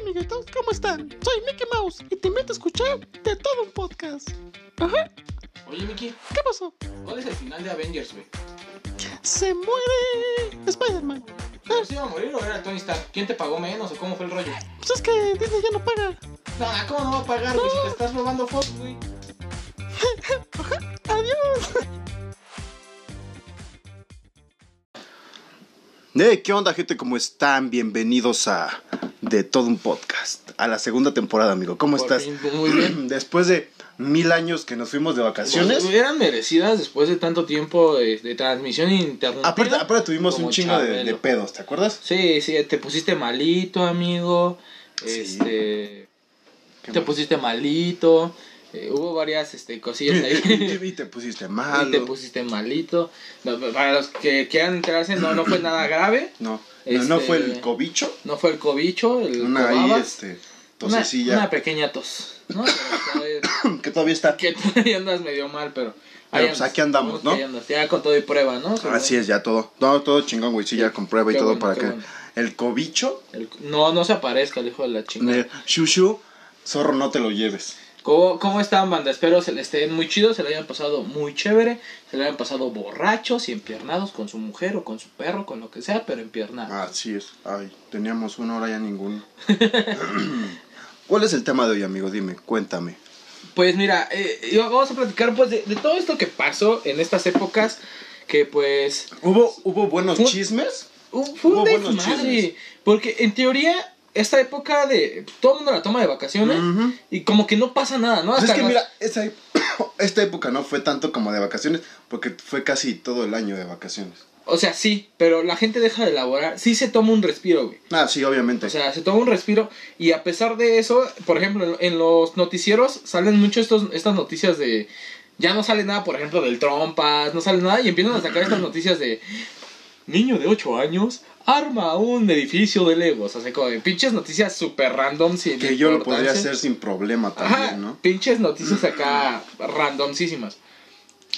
amiguitos, ¿cómo están? Soy Mickey Mouse y te invito a escuchar de todo un podcast. Ajá, Oye, Miki, ¿qué pasó? ¿cuál es el final de Avengers, güey? Se muere Spider-Man. ¿Pero se iba a morir o era Tony Stark? ¿Quién te pagó menos o cómo fue el rollo? Pues es que Disney ya no paga. No, ¿cómo no va a pagar, güey? Si te estás robando fotos, güey. Adiós. Hey, ¿qué onda, gente? ¿Cómo están? Bienvenidos a De Todo un Podcast, a la segunda temporada, amigo. ¿Cómo Por estás? fin, muy bien. Después de mil años que nos fuimos de vacaciones. Eran merecidas después de tanto tiempo de, de transmisión ininterrumpida. Aparte, aparte tuvimos un chingo de, pedos, ¿te acuerdas? Sí, sí, te pusiste malito, amigo. Sí. Este. Te mal. pusiste malito. Eh, hubo varias este, cosillas ahí. Y te pusiste y malo. te pusiste malito. No, para los que quieran enterarse, no, no fue nada grave. No, no, no Este- fue el cobicho. No fue el cobicho, el Una ahí, este, Una, tosecilla. una pequeña tos, ¿no? Que todavía está. que todavía andas medio mal, pero... Pero, pues, aquí andamos, ¿no? Andas, ya con todo y prueba, ¿no? Así es, ya todo. No, todo chingón, güey. Sí, ya con prueba y todo bueno, para que. bueno. El cobicho. El- no, no se aparezca el hijo de la chingada. eh, Shushu, zorro, no te lo lleves. ¿Cómo, ¿Cómo están, banda? Espero se le estén muy chidos, se le hayan pasado muy chévere, se le hayan pasado borrachos y empiernados con su mujer o con su perro, con lo que sea, pero empiernados. Así es. Ay, teníamos una hora ya ninguno. ¿Cuál es el tema de hoy, amigo? Dime, cuéntame. Pues mira, eh, vamos a platicar pues de, de todo esto que pasó en estas épocas que pues ¿Hubo, hubo buenos chismes? Fue un Hubo buenos chismes. Porque en teoría, esta época de. Todo el mundo la toma de vacaciones. Y como que no pasa nada, ¿no? Pues es Hasta que las- mira, esa, esta época no fue tanto como de vacaciones, porque fue casi todo el año de vacaciones. O sea, sí, pero la gente deja de elaborar. Sí se toma un respiro, güey. Ah, sí, obviamente. O sea, se toma un respiro. Y a pesar de eso, por ejemplo, en los noticieros salen mucho estos, estas noticias de. Ya no sale nada, por ejemplo, del trompas, no sale nada. Y empiezan a sacar estas noticias de. Niño de 8 años arma un edificio de Legos. O sea, como de pinches noticias super random. Sin que yo lo podría hacer sin problema Ajá, también, ¿no? pinches noticias acá randomísimas.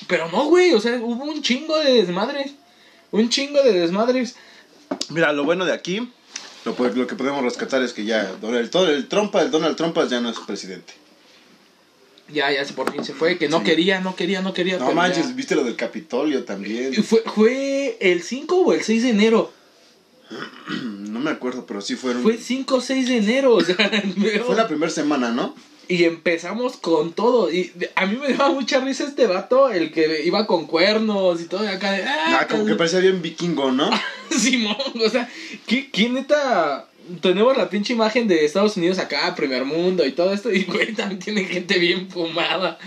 Pero no, güey, o sea, hubo un chingo de desmadres. Un chingo de desmadres. Mira, lo bueno de aquí, lo, que podemos rescatar es que ya Donald, el Trump, el Donald Trump ya no es presidente. Ya, ya se por fin se fue, que no Sí. quería, no quería, no quería. No manches, ya. ¿viste lo del Capitolio también? Y Fue, fue el 5 o el 6 de enero. No me acuerdo, pero sí fueron... Fue 5 o 6 de enero. O sea, Fue la primera semana, ¿no? Y empezamos con todo. Y a mí me daba mucha risa este vato, el que iba con cuernos y todo. Y acá de. Ah, Ah, como que parecía bien vikingo, ¿no? Simón, o sea, ¿qué, ¿quién neta? Tenemos la pinche imagen de Estados Unidos acá, primer mundo y todo esto, y güey, también tiene gente bien fumada,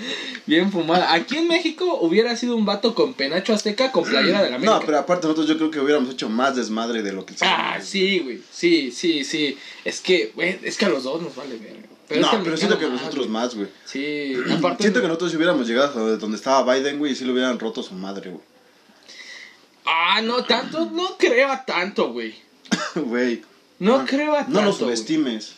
bien fumada. Aquí en México hubiera sido un vato con penacho azteca con playera de la América. No, pero aparte nosotros yo creo que hubiéramos hecho más desmadre de lo que Ah, sí, güey, sí, sí, sí. Es que, güey, es que a los dos nos vale ver. no, es que al pero siento que mexicano nosotros güey. más, güey. Sí, aparte. Siento que nosotros si hubiéramos llegado a donde estaba Biden, güey, y sí lo hubieran roto su madre, güey. Ah, no tanto, no creo a tanto, güey. Güey. No, No, creo a tanto. No nos subestimes.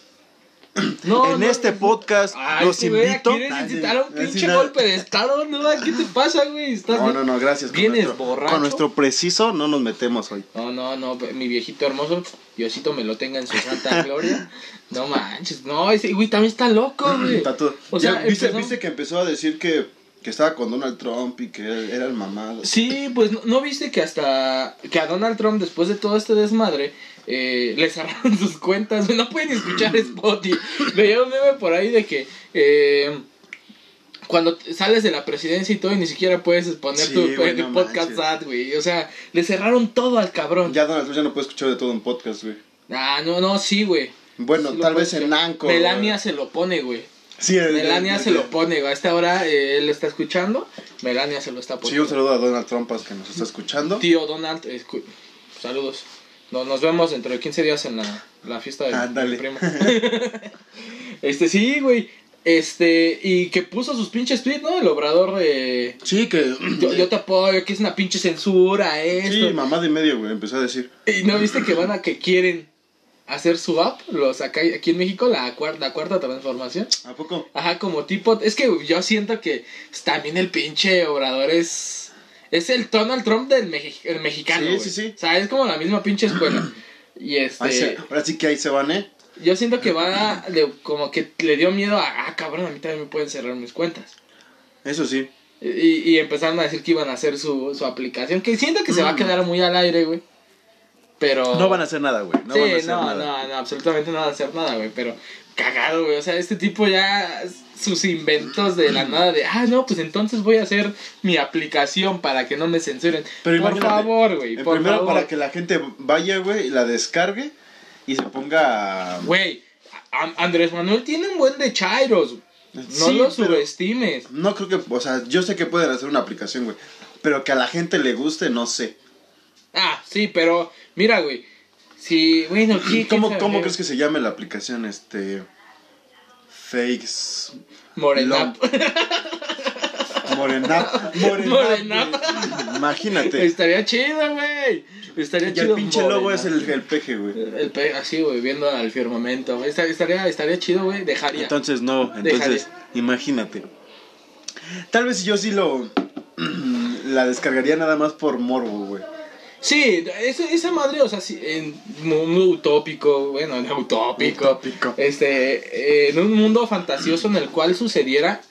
No, en no, este podcast Ay, los güey, invito. ¿Quieres incitar a un pinche golpe de estado? No, ¿qué te pasa, güey? ¿Estás No, no, no, gracias. Con ¿Vienes nuestro, borracho? Con nuestro preciso no nos metemos hoy. No, no, no, mi viejito hermoso, Diosito me lo tenga en su santa gloria. No manches, no, ese güey también está loco, güey. Está todo- O Ya, sea, ¿viste, empezó- viste que empezó a decir que, que estaba con Donald Trump y que era, el mamado. Sí, pues ¿no, no viste que hasta que a Donald Trump después de todo este desmadre eh, le cerraron sus cuentas, no pueden escuchar Spotify. Veía un meme por ahí de que eh, cuando sales de la presidencia y todo y ni siquiera puedes poner Sí, tu, güey, no podcast ad, güey. O sea, le cerraron todo al cabrón. Ya Donald Trump ya no puede escuchar de todo un podcast, güey. Ah, no, no, sí, güey. Bueno, Sí tal vez en. Anchor. Melania güey. se lo pone, güey. Sí, el- Melania el- se lo pone. A esta hora eh, él está escuchando. Melania se lo está Sí, poniendo. un saludo a Donald Trump que nos está escuchando. Tío Donald, escu- saludos. No- nos vemos dentro de 15 días en la, la fiesta de Ándale. mi primo. este, sí, güey. Este, y que puso sus pinches tweets, ¿no? El obrador de. Sí, que. Yo, yo te apoyo, que es una pinche censura, esto. Sí, mamá de medio, güey, empezó a decir. Y no viste que van a que quieren hacer su app, los acá, aquí en México, la, cuar- la cuarta transformación. ¿A poco? Ajá, como tipo, es que yo siento que también el pinche obrador es es el Donald Trump del mexi- el mexicano. Sí, sí, sí. O sea, es como la misma pinche escuela. Y este se- ahora sí que ahí se van, ¿eh? Yo siento que va, le- como que le dio miedo a, ah, cabrón, a mí también me pueden cerrar mis cuentas. Eso sí. Y, y empezaron a decir que iban a hacer su, su aplicación, que siento que se va a quedar muy al aire, güey. Pero... No van a hacer nada, güey. No sí, van a hacer no, nada. no, no, absolutamente no van a hacer nada, güey. Pero cagado, güey. O sea, este tipo ya, sus inventos de la nada de, ah, no, pues entonces voy a hacer mi aplicación para que no me censuren. Pero por favor, güey, Primero favor. para que la gente vaya, güey, y la descargue y se ponga... Güey, Andrés Manuel tiene un buen de chairos. No Sí, lo subestimes. No creo que, o sea, yo sé que pueden hacer una aplicación, güey. Pero que a la gente le guste, no sé. Ah, sí, pero mira, güey. Si, bueno, ¿qué, ¿Cómo, qué ¿Cómo crees que se llame la aplicación? Este. Fakes. Morena. Morenap. Morenap. Morenap. Imagínate. Estaría chido, güey. Estaría Y chido. el pinche logo Morena. es el, el peje, güey. El pe- así, güey, viendo al firmamento. Estaría, estaría chido, güey. Dejaría. Entonces, no. Entonces, imagínate. Tal vez yo sí lo. la descargaría nada más por morbo, güey. Sí, esa, esa madre, o sea, sí, en, muy, muy utópico, bueno, no utópico. Utópico. Este, eh, en un mundo fantasioso en el cual sucediera,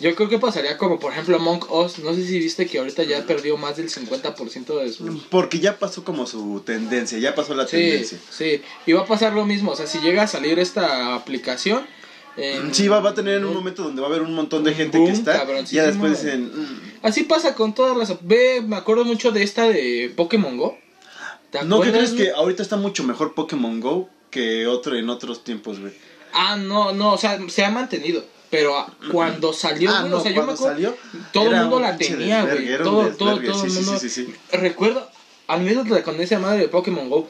yo creo que pasaría como, por ejemplo, Among Us. No sé si viste que ahorita ya perdió más del 50% de su... Porque ya pasó como su tendencia, ya pasó la Sí, tendencia. sí. Y va a pasar lo mismo, o sea, si llega a salir esta aplicación... en- Sí, va, va a tener un momento donde va a haber un montón de gente boom que está. Y ya después dicen. "Mm, Así pasa con todas las... Ve, me acuerdo mucho de esta de Pokémon Go. ¿Te ¿No que crees que ahorita está mucho mejor Pokémon Go que otro en otros tiempos, güey? Ah, no, no, o sea, se ha mantenido. Pero cuando salió, Ah, güey, no, o sea, yo me cuando acuerdo, salió, todo el mundo un la tenía, güey. Todo, todo, todo el sí, mundo. sí, sí. Recuerdo, anécdota con esa madre de Pokémon Go.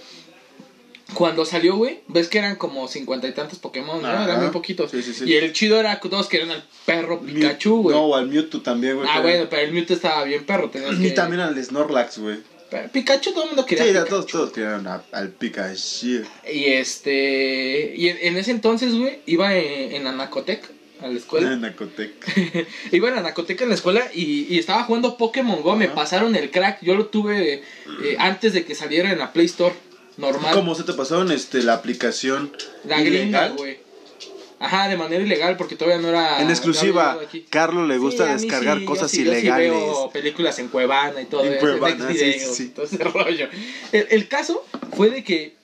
Cuando salió, güey, ves que eran como cincuenta y tantos Pokémon, ¿no? Eran muy poquitos. Sí, sí, sí. Y el chido era que todos querían al perro Pikachu, güey. No, o al Mewtwo también, güey. ah, bueno, pero el Mewtwo estaba bien perro. Tenías Y que... también al Snorlax, güey. Pikachu todo el mundo quería Sí, ya todos, todos querían a- al Pikachu. Y este. Y en, en ese entonces, güey, iba en, en Anacotec a la escuela. En Acotec. iba en Anacoteca en la escuela y, y estaba jugando Pokémon Go. Me pasaron el crack. Yo lo tuve eh, antes de que saliera en la Play Store normal. ¿Cómo se te pasaron este, la aplicación La gringa, ilegal? güey. Ajá, de manera ilegal porque todavía no era. En exclusiva. Carlos le gusta Sí, descargar sí, yo cosas sí- yo sí ilegales. veo películas en Cuevana y todo En eso, Cuevana, Videos, sí, sí. todo ese rollo. El, el caso fue de que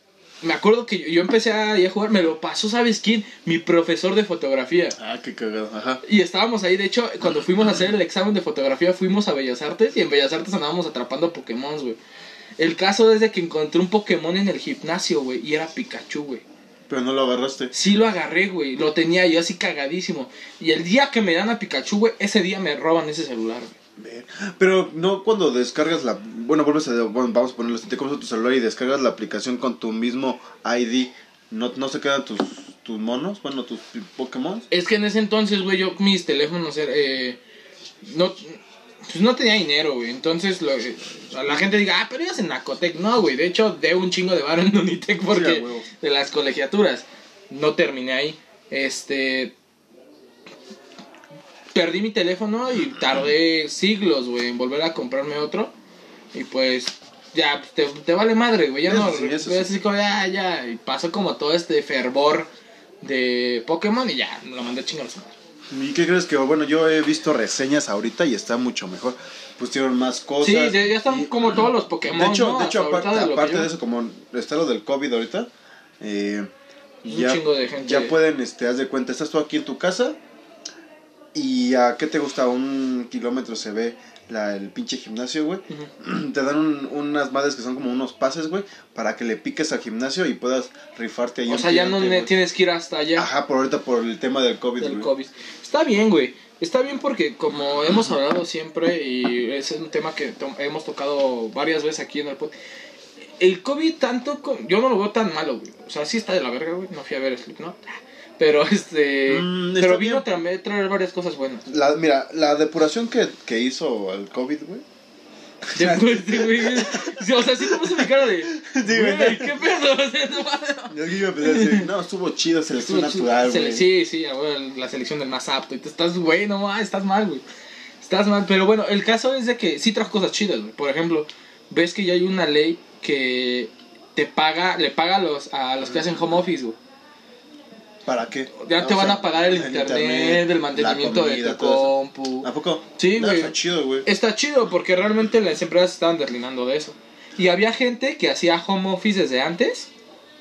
me acuerdo que yo, yo empecé a, a jugar, me lo pasó, ¿sabes quién? Mi profesor de fotografía. Ah, qué cagado. Ajá. Y estábamos ahí, de hecho, cuando fuimos a hacer el examen de fotografía, fuimos a Bellas Artes y en Bellas Artes andábamos atrapando Pokémon, güey. El caso es de que encontré un Pokémon en el gimnasio, güey, y era Pikachu, güey. Pero no lo agarraste. Sí lo agarré, güey, lo tenía yo así cagadísimo. Y el día que me dan a Pikachu, güey, ese día me roban ese celular, güey. Pero no cuando descargas la... Bueno, vuelves a... bueno, vamos a ponerlo así, te compras tu celular y descargas la aplicación con tu mismo ID. ¿No, no se quedan tus, tus monos? Bueno, tus Pokémon. Es que en ese entonces, güey, yo mis teléfonos, eh, no, pues no tenía dinero, güey. Entonces lo, eh, la gente diga, ah, pero ibas en Nacotec. No, güey, de hecho, de un chingo de bar en Unitec porque de las colegiaturas. No terminé ahí. Este. Perdí mi teléfono y tardé siglos, güey, en volver a comprarme otro. Y pues, ya, te, te vale madre, güey. Ya Eso no. sí, eso es sí. así como, ya, ya. Y pasó como todo este fervor de Pokémon y ya, lo mandé a chingar a su madre. ¿Y qué crees que? Bueno, yo he visto reseñas ahorita y está mucho mejor. Pusieron más cosas. Sí, ya, ya están y- como todos los Pokémon. De hecho, ¿no? de hecho aparte, de aparte yo- de eso, como está lo del COVID ahorita, eh, Un ya, chingo de gente. ya pueden, este, haz de cuenta, estás tú aquí en tu casa y a qué te gusta, un kilómetro se ve la, el pinche gimnasio, güey. Te dan un- unas madres que son como unos pases, güey, para que le piques al gimnasio y puedas rifarte ahí. O sea, ya no tienes que ir hasta allá Ajá, por ahorita por el tema del COVID, del. COVID. Está bien, güey. Está bien porque como hemos hablado siempre y es un tema que to- hemos tocado varias veces aquí en el podcast. El COVID tanto, co- yo no lo veo tan malo, güey. O sea, sí está de la verga, güey. No fui a ver Slipknot. Pero este... Mm, pero vino a traer, varias cosas buenas. La, mira, la depuración que, que hizo al COVID, güey. Después, sí, güey. Sí, O sea, sí como mi cara de... güey. güey, ¿qué pedo? O sea, no. Yo iba a empezar a decir, no, estuvo chido, selección Estuvo natural, güey. Sí, sí, la selección del más apto. Y tú estás, güey, no mames, estás mal, güey. Estás mal. Pero bueno, el caso es de que sí trajo cosas chidas, güey. Por ejemplo, ves que ya hay una ley que te paga, le paga a los, a los que hacen home office, güey. ¿Para qué? Ya Ah, te van sea, a pagar el, internet, el mantenimiento de tu compu. ¿A poco? Sí, No, güey. Está chido, güey. Está chido porque realmente las empresas estaban deslinando de eso. Y había gente que hacía home office desde antes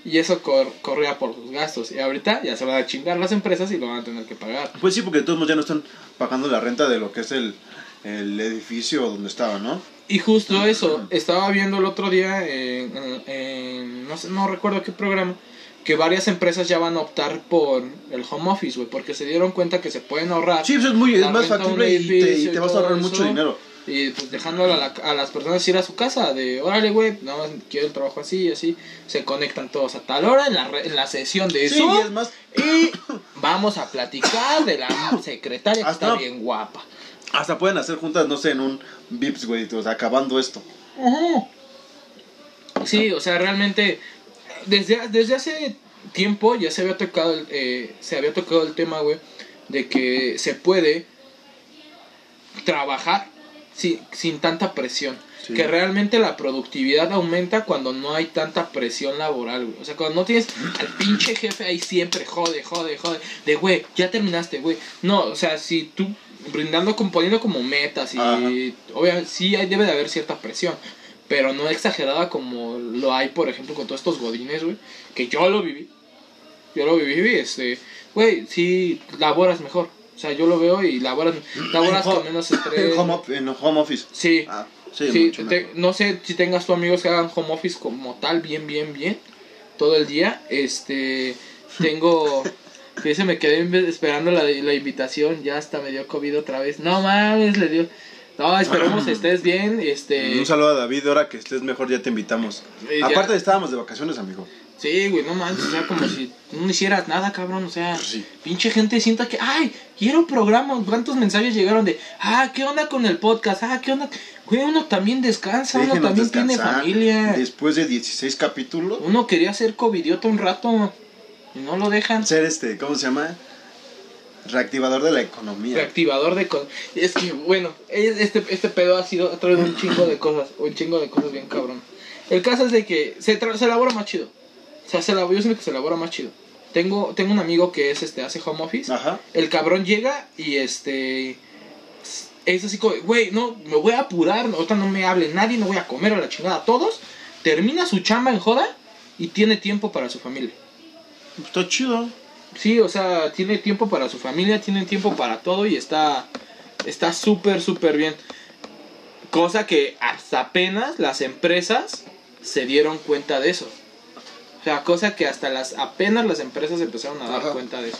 y eso cor- corría por sus gastos. Y ahorita ya se van a chingar las empresas y lo van a tener que pagar. Pues sí, porque de todos modos ya no están pagando la renta de lo que es el, el edificio donde estaba, ¿no? Y justo eso, estaba viendo el otro día en, en- en- no sé, no recuerdo qué programa, que varias empresas ya van a optar por el home office, güey, porque se dieron cuenta que se pueden ahorrar. Sí, pues es, muy, es más factible y te, y vas a ahorrar eso. mucho dinero. Y pues dejando a, la- a las personas ir a su casa, de órale, güey, nada más quiero el trabajo así y así. Se conectan todos a tal hora en la, re- en la sesión de Sí, Zoom. y es más, Y vamos a platicar de la secretaria que Hasta- está bien guapa. hasta pueden hacer juntas, no sé, en un Vips, güey, o sea, acabando esto. Sí, o sea, realmente desde, desde hace tiempo ya se había tocado el, eh, se había tocado el tema, güey, de que se puede trabajar sin, sin tanta presión. Sí. Que realmente la productividad aumenta cuando no hay tanta presión laboral, güey. O sea, cuando no tienes al pinche jefe ahí siempre, jode, jode, jode. De, güey, ya terminaste, güey. No, o sea, si tú brindando, como- poniendo como metas y Ajá. obviamente sí hay, debe de haber cierta presión. Pero no exagerada como lo hay, por ejemplo, con todos estos godines, güey. Que yo lo viví. Yo lo viví, este... Güey, sí, laboras mejor. O sea, yo lo veo y laboras, laboras con menos estrés. En home, en home office. Sí, Ah, sí, te- no sé si tengas tu amigos que hagan home office como tal, bien, bien, bien, todo el día. Este, tengo, que se me quedé esperando la, la invitación, ya hasta me dio COVID otra vez. No mames, le dio. No, esperemos que estés bien. Este, Un saludo a David, ahora que estés mejor ya te invitamos. Eh, ya. Aparte estábamos de vacaciones, amigo. sí, güey, no manches, o sea, como si no hicieras nada, cabrón. O sea, Pues sí. pinche gente sienta que, ay, quiero programa. ¿Cuántos mensajes llegaron de, ah, qué onda con el podcast? Ah, qué onda. Güey, uno también descansa, uno también tiene familia. Después de 16 capítulos, Uno quería ser covidiota un rato y no lo dejan. ser este, ¿cómo se llama? Reactivador de la economía. Reactivador de. Es que, bueno, es- este, este pedo ha sido ha traído un chingo de cosas. Un chingo de cosas bien cabrón. El caso es de que se, tra- se elabora más chido. O sea, se elabora, yo siento que se elabora más chido. Tengo, tengo un amigo que es este hace home office. Ajá. El cabrón llega y este. Es así como, güey, no, me voy a apurar. Ahorita no me hable nadie, no voy a comer a la chingada. Todos. Termina su chamba en joda y tiene tiempo para su familia. Está chido. Sí, o sea, tiene tiempo para su familia, tiene tiempo para todo y está está súper, súper bien. Cosa que hasta apenas las empresas se dieron cuenta de eso. O sea, cosa que hasta las apenas las empresas empezaron a dar Ajá. cuenta de eso.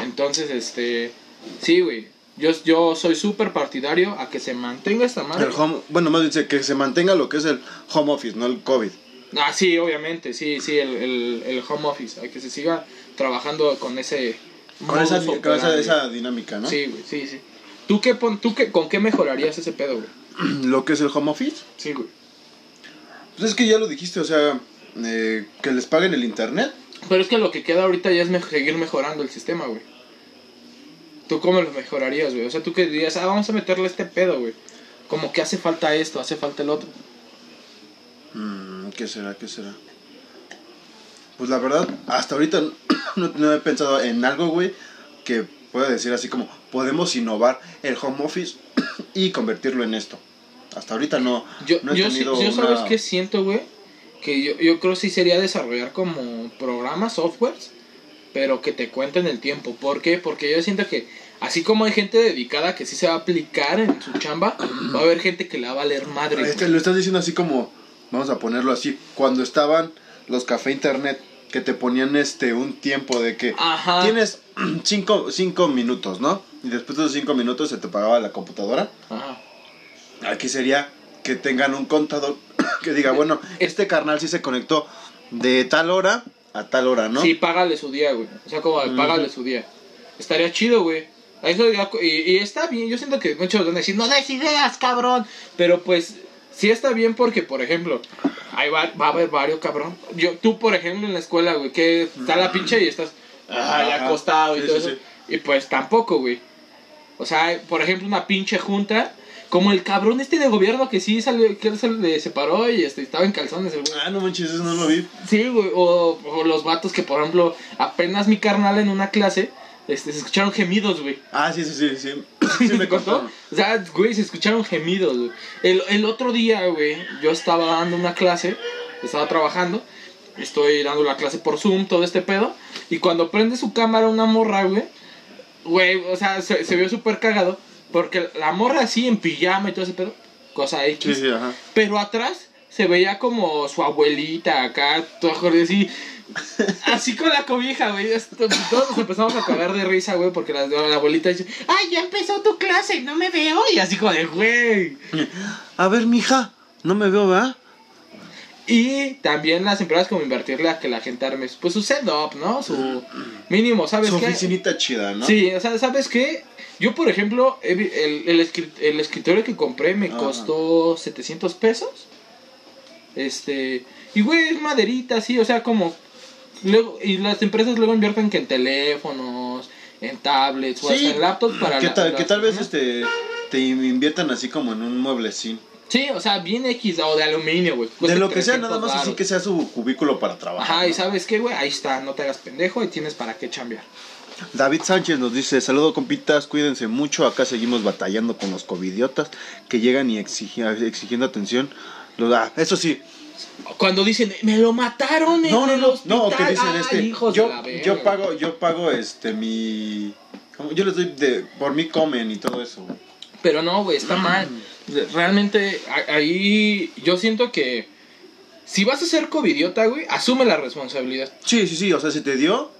Entonces, este, sí, güey. Yo, yo soy súper partidario a que se mantenga esta madre. El home, bueno, más dice que se mantenga lo que es el home office, no el COVID. Ah, sí, obviamente, sí, sí, el, el, el home office. Hay que se siga trabajando con ese... Con, esa, con esa, dinámica, ¿no? Sí, güey, sí, sí. ¿Tú, qué pon, tú qué, con qué mejorarías ese pedo, güey? Lo que es el home office. Sí, güey. Pues es que ya lo dijiste, o sea, eh, que les paguen el internet. Pero es que lo que queda ahorita ya es me- seguir mejorando el sistema, güey. ¿Tú cómo lo mejorarías, güey? O sea, tú que dirías, ah, vamos a meterle este pedo, güey. Como que hace falta esto, hace falta el otro. Mm, ¿Qué será? ¿Qué será? Pues la verdad, hasta ahorita no, no he pensado en algo, güey, que pueda decir así como, podemos innovar el home office y convertirlo en esto. Hasta ahorita no, Yo, no he yo, tenido yo sabes una- qué siento, güey. Que yo, yo creo sí sería desarrollar como programas, softwares, pero que te cuenten el tiempo. ¿Por qué? Porque yo siento que así como hay gente dedicada que sí se va a aplicar en su chamba, va a haber gente que la va a valer madre. Este, lo estás diciendo así como, vamos a ponerlo así, cuando estaban los café internet que te ponían este un tiempo de que Ajá. tienes cinco, cinco minutos, ¿no? Y después de esos cinco minutos se te pagaba la computadora. Ajá. Aquí sería que tengan un contador que diga, bueno, este carnal sí se conectó de tal hora a tal hora, ¿no? Sí, págale su día, güey. O sea, como págale su día. Estaría chido, güey. A Eso y, y está bien, yo siento que muchos van a decir, no des ideas, cabrón. Pero pues, sí está bien porque, por ejemplo, ahí va, va a haber varios, cabrón. Yo, tú, por ejemplo, en la escuela, güey, que está la pinche y estás ay, Ajá. acostado y Sí, todo sí, eso. sí. Y pues tampoco, güey. O sea, por ejemplo, una pinche junta Como el cabrón este de gobierno que sí salió, que se le separó y este, estaba en calzones el güey. Ah, no manches, eso no lo vi. Sí, güey, o, o los vatos que, por ejemplo, apenas mi carnal en una clase, este, se escucharon gemidos, güey. Ah, sí, sí, sí, sí. Sí me contó? contó. O sea, güey, se escucharon gemidos, güey. El, el otro día, güey, yo estaba dando una clase, estaba trabajando, estoy dando la clase por Zoom, todo este pedo, y cuando prende su cámara una morra, güey, güey, o sea, se, se vio súper cagado, porque la morra así en pijama y todo ese pedo, cosa X, Sí, sí, ajá. pero atrás se veía como su abuelita acá, toda jodida así. Así con la cobija, güey. Todos nos empezamos a cagar de risa, güey, porque la, la abuelita dice, ay, ya empezó tu clase, no me veo. Y así como de, güey. A ver, mija, no me veo, ¿verdad? Y también las empresas como invertirle a que la gente arme, pues su setup, ¿no? Su mínimo, ¿sabes Su qué? oficinita chida, ¿no? Sí, o sea, ¿sabes qué? Yo, por ejemplo, el, el, escri- el escritorio que compré me Ajá. costó 700 pesos. Este, y güey, es maderita, sí, o sea, como. Luego, y las empresas luego invierten que en teléfonos, en tablets o hasta en laptops para ¿Qué la- tal, que tal vez este, te inviertan así como en un mueblecín? Sí, o sea, bien X o de aluminio, güey. De lo que sea, 300 nada más así que sea su cubículo para trabajar. Ajá, y sabes qué, güey, ahí está, no te hagas pendejo y tienes para qué chambear. David Sánchez nos dice, saludo compitas, cuídense mucho, acá seguimos batallando con los covidiotas que llegan y exigi- exigiendo atención. Lo da, eso sí, Cuando dicen, me lo mataron en no, no, el no, no, que dicen este, hijos yo, de la verga. yo pago, yo pago este mi, yo les doy de, por mí comen y todo eso. Pero no, güey, está mal. Realmente, ahí yo siento que si vas a ser covidiota, güey, asume la responsabilidad. Sí, sí, sí, o sea, si te dio,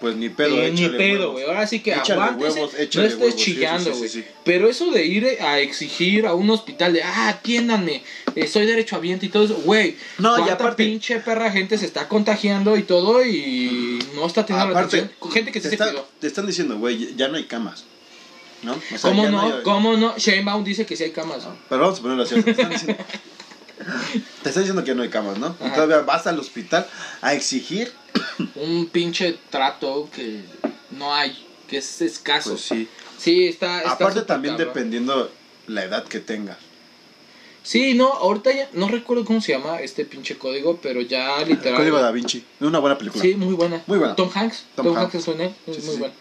pues ni pedo, Eh, ni pedo, güey. Ahora sí que Échale aguántese, huevos, no estés huevos, sí, sí, chillando, sí, güey. sí, sí. Pero eso de ir a exigir a un hospital de, ah, atiéndanme, eh, soy derechohabiente y todo eso, güey. No, y ¿cuánta aparte- pinche perra gente se está contagiando y todo y no está teniendo la Aparte, atención? Gente que te, se está- cuidó. te están diciendo, güey, ya no hay camas, ¿no? O sea, ¿Cómo ya no? hay- ¿Cómo no? Sheinbaum dice que sí hay camas. Pero vamos a ponerlo así. Te están diciendo, te están diciendo que no hay camas, ¿no? Y Ajá. todavía vas al hospital a exigir. Un pinche trato que no hay, que es escaso. Pues sí. Sí, está, está Aparte también cabrón. dependiendo la edad que tengas. Sí, no, ahorita ya no recuerdo cómo se llama este pinche código, pero ya literal. Código Da Vinci. Una buena película. Sí, muy buena. Muy buena. Tom Hanks. Tom Tom, Hanks. Hanks es Sí, muy sí. buena.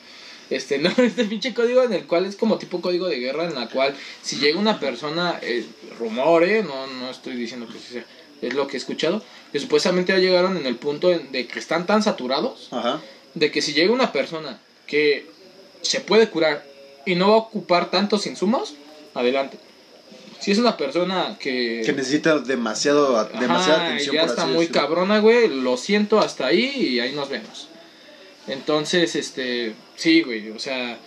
Este, no, este pinche código en el cual es como tipo código de guerra, en la cual si llega una persona, eh, rumor, eh, no, no estoy diciendo que sea, es lo que he escuchado, que supuestamente ya llegaron en el punto en- de que están tan saturados, Ajá. de que si llega una persona que se puede curar y no va a ocupar tantos insumos, adelante. Si es una persona que... Que necesita demasiado, Ajá, demasiada atención. ya por está así muy decirlo. cabrona, güey. Lo siento hasta ahí y ahí nos vemos. Entonces, este, sí, güey, o sea,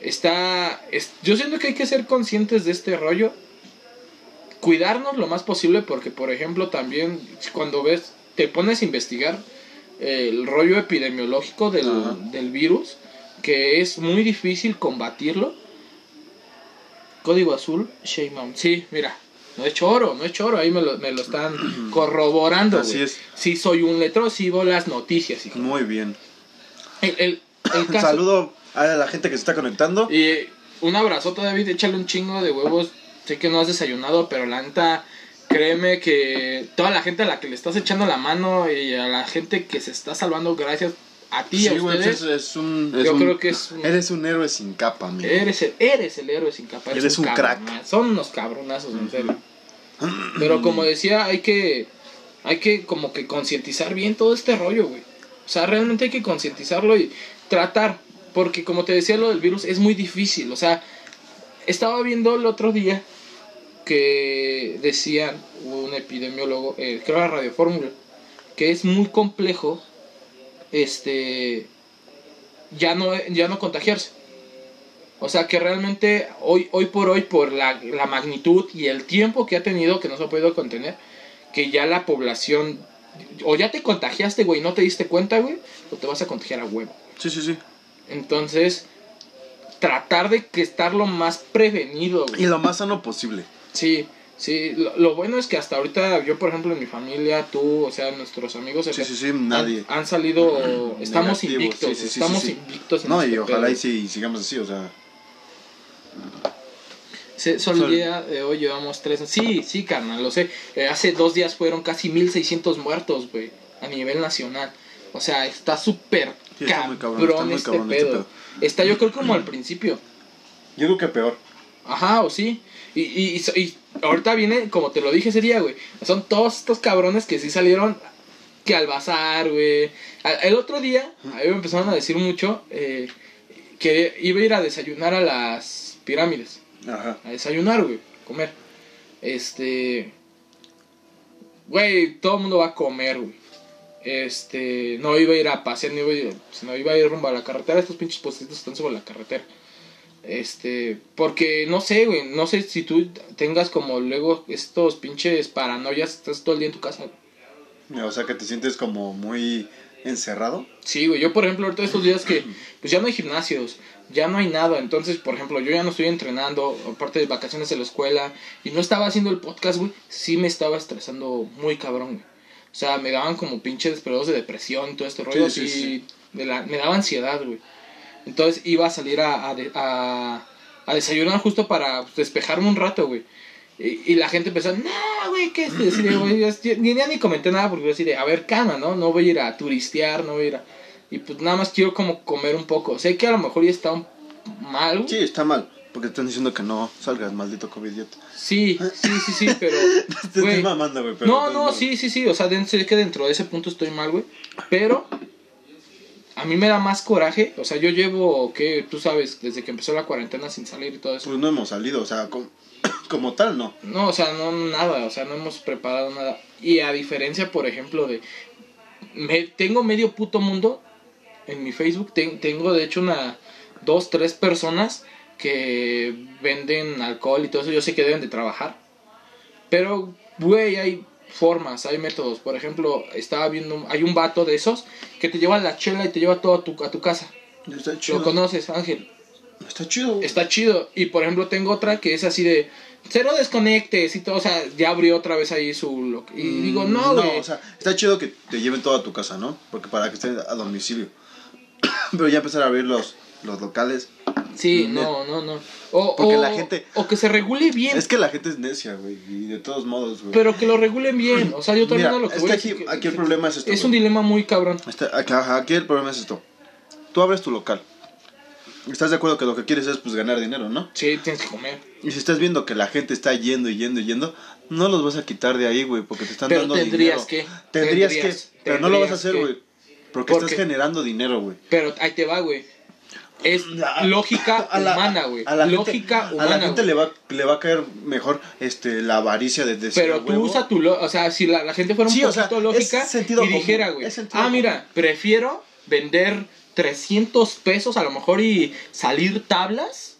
está, es- yo siento que hay que ser conscientes de este rollo, cuidarnos lo más posible porque, por ejemplo, también cuando ves, te pones a investigar eh, el rollo epidemiológico del, del virus, que es muy difícil combatirlo. Código azul, Sheinbaum. Sí, mira, no es choro, no es choro, ahí me lo, me lo están corroborando. Así es. Sí, soy un letrón, sí veo las noticias, hijo. Muy bien. El, el, el Un caso. saludo a la gente que se está conectando. Y un abrazote, David, échale un chingo de huevos. Sé que no has desayunado, pero la neta, créeme que toda la gente a la que le estás echando la mano y a la gente que se está salvando, gracias a ti y a Sí, güey, ustedes. es, un. es yo un- creo que es un- Eres un héroe sin capa, amigo. Eres el, eres el héroe sin capa. Eres un crack. Son unos cabronazos, en serio. Pero como decía, hay que, hay que como que concientizar bien todo este rollo, güey. O sea, realmente hay que concientizarlo y tratar. Porque como te decía, lo del virus es muy difícil. O sea, estaba viendo el otro día que decían un epidemiólogo, eh, creo era Radio Fórmula, que es muy complejo este ya no ya no contagiarse. O sea que realmente hoy, hoy por hoy, por la, la magnitud y el tiempo que ha tenido que no se ha podido contener, que ya la población, o ya te contagiaste, güey, y no te diste cuenta, güey, o te vas a contagiar a huevo. Sí, sí, sí. Entonces, tratar de que estar lo más prevenido, Y lo más sano posible. Sí, sí, lo, lo bueno es que hasta ahorita, yo por ejemplo, en mi familia, tú, o sea, nuestros amigos, o Sí, sea, sí, sí, nadie. Han, han salido, estamos Negativos, invictos, sí, sí, sí, estamos sí, sí. invictos. en No, y este ojalá pedo. y sí, sigamos así, o sea. Se- Solo Sol. el día de hoy llevamos tres. Sí, sí, carnal, lo sé. Eh, hace dos días fueron casi 1600 muertos, güey, a nivel nacional. O sea, está súper Sí, está muy cabrón, cabrón, está muy este, cabrón este pedo. pedo. Está yo creo como al principio. Yo creo que peor. Ajá, o sí. Y, y, y ahorita viene, como te lo dije ese día, güey. Son todos estos cabrones que sí salieron que al bazar, güey. El otro día, a mí me empezaron a decir mucho eh, que iba a ir a desayunar a las pirámides. Ajá. A desayunar, güey. Comer. Este. Güey, todo el mundo va a comer, güey. Este. No iba a ir a pasear, no iba a ir, sino iba a ir rumbo a la carretera. Estos pinches puestitos están sobre la carretera. Este. Porque no sé, güey. No sé si tú tengas como luego estos pinches paranoias. Estás todo el día en tu casa. O sea, que te sientes como muy encerrado. Sí, güey. Yo, por ejemplo, ahorita estos días que pues ya no hay gimnasios, ya no hay nada. Entonces, por ejemplo, yo ya no estoy entrenando, aparte de vacaciones de la escuela, y no estaba haciendo el podcast, güey. Sí me estaba estresando muy cabrón, güey. O sea, me daban como pinches periodos de depresión y todo este rollo. sí, y sí. de la- me daba ansiedad, güey. Entonces iba a salir a, a, a- a desayunar justo para pues, despejarme un rato, güey. Y, y la gente empezó, no, güey, ¿qué es esto? Así de, güey, yo- ni, ni comenté nada porque yo así de, a ver, calma, ¿no? No voy a ir a turistear, no voy a ir a... Y pues nada más quiero como comer un poco. Sé que a lo mejor ya está un mal, güey. Sí, está mal. Porque te están diciendo que no salgas, maldito COVID. Sí, sí, sí, sí, pero... Te estoy mamando, güey. no, de no, todos sí, sí, sí. O sea, sé que dentro de ese punto estoy mal, güey. Pero a mí me da más coraje. O sea, yo llevo, que tú sabes, desde que empezó la cuarentena sin salir y todo eso. Pues no hemos salido, o sea, como, como tal, no. No, o sea, no nada. O sea, no hemos preparado nada. Y a diferencia, por ejemplo, de. Me, tengo medio puto mundo en mi Facebook. ten- tengo, de hecho, una. Dos, tres personas que venden alcohol y todo eso. Yo sé que deben de trabajar. Pero, güey, hay formas, hay métodos. Por ejemplo, estaba viendo, hay un vato de esos que te lleva la chela y te lleva todo a tu, a tu casa. Está chido. Lo conoces, Ángel. Está chido. Está chido. Y por ejemplo, tengo otra que es así de cero desconectes y todo. O sea, ya abrió otra vez ahí su. lo- Y Mm, digo, no, güey. o sea, está chido que te lleven todo a tu casa, ¿no? Porque para que estén a domicilio. Pero ya empezar a abrir los, los locales. sí, no, no, no. O, Porque o- la gente- O que se regule bien. Es que la gente es necia, güey. Y de todos modos, güey. Pero que lo regulen bien. O sea, yo también Mira, a lo que es voy que aquí, que- el que- problema es esto. Es güey. un dilema muy cabrón. Está- aquí, ajá, aquí el problema es esto. Tú abres tu local. Estás de acuerdo que lo que quieres es pues ganar dinero, ¿no? Sí, tienes que comer. Y si estás viendo que la gente está yendo y yendo y yendo, no los vas a quitar de ahí, güey, porque te están Pero dando tendrías dinero. que, Tendrías, tendrías, que, pero no lo vas a hacer, que. güey. Porque ¿Por estás generando dinero, güey. Pero ahí te va, güey. Es A- lógica a la- humana, güey. a la gente- Lógica A humana. la gente le va, le va a caer mejor este, la avaricia de decir. Pero "A tú huevo". usa tu lo- o sea, si la, la gente fuera un Sí, o sea, poquito lógica y dijera, güey, ah, mira, prefiero vender 300 pesos a lo mejor y salir tablas,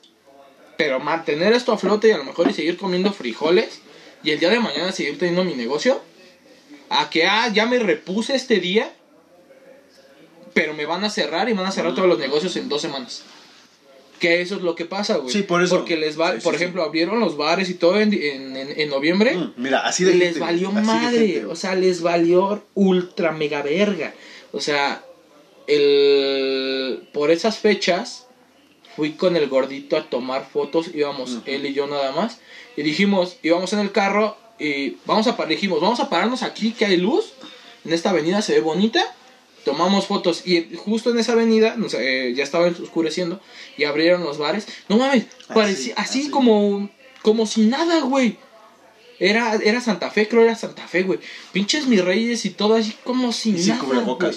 pero mantener esto a flote y a lo mejor y seguir comiendo frijoles y el día de mañana seguir teniendo mi negocio, a que, ah, ya me repuse este día, pero me van a cerrar y van a cerrar todos los negocios en dos semanas. Que eso es lo que pasa, güey. Sí, por eso. Porque les va, Sí, sí, por sí. ejemplo, abrieron los bares y todo en, en, en- en noviembre Mm, Mira, así de les gente, valió madre, gente, o sea, les valió ultra mega verga. O sea, el por esas fechas fui con el gordito a tomar fotos, íbamos él y yo nada más y dijimos, íbamos en el carro y vamos a par- dijimos, vamos a pararnos aquí que hay luz, en esta avenida se ve bonita. Tomamos fotos y justo en esa avenida eh, ya estaba oscureciendo y abrieron los bares. No mames, parecía así, así. como como si nada, güey. Era, era Santa Fe, creo era Santa Fe, güey. Pinches mis reyes y todo así como sin Y sin nada. güey.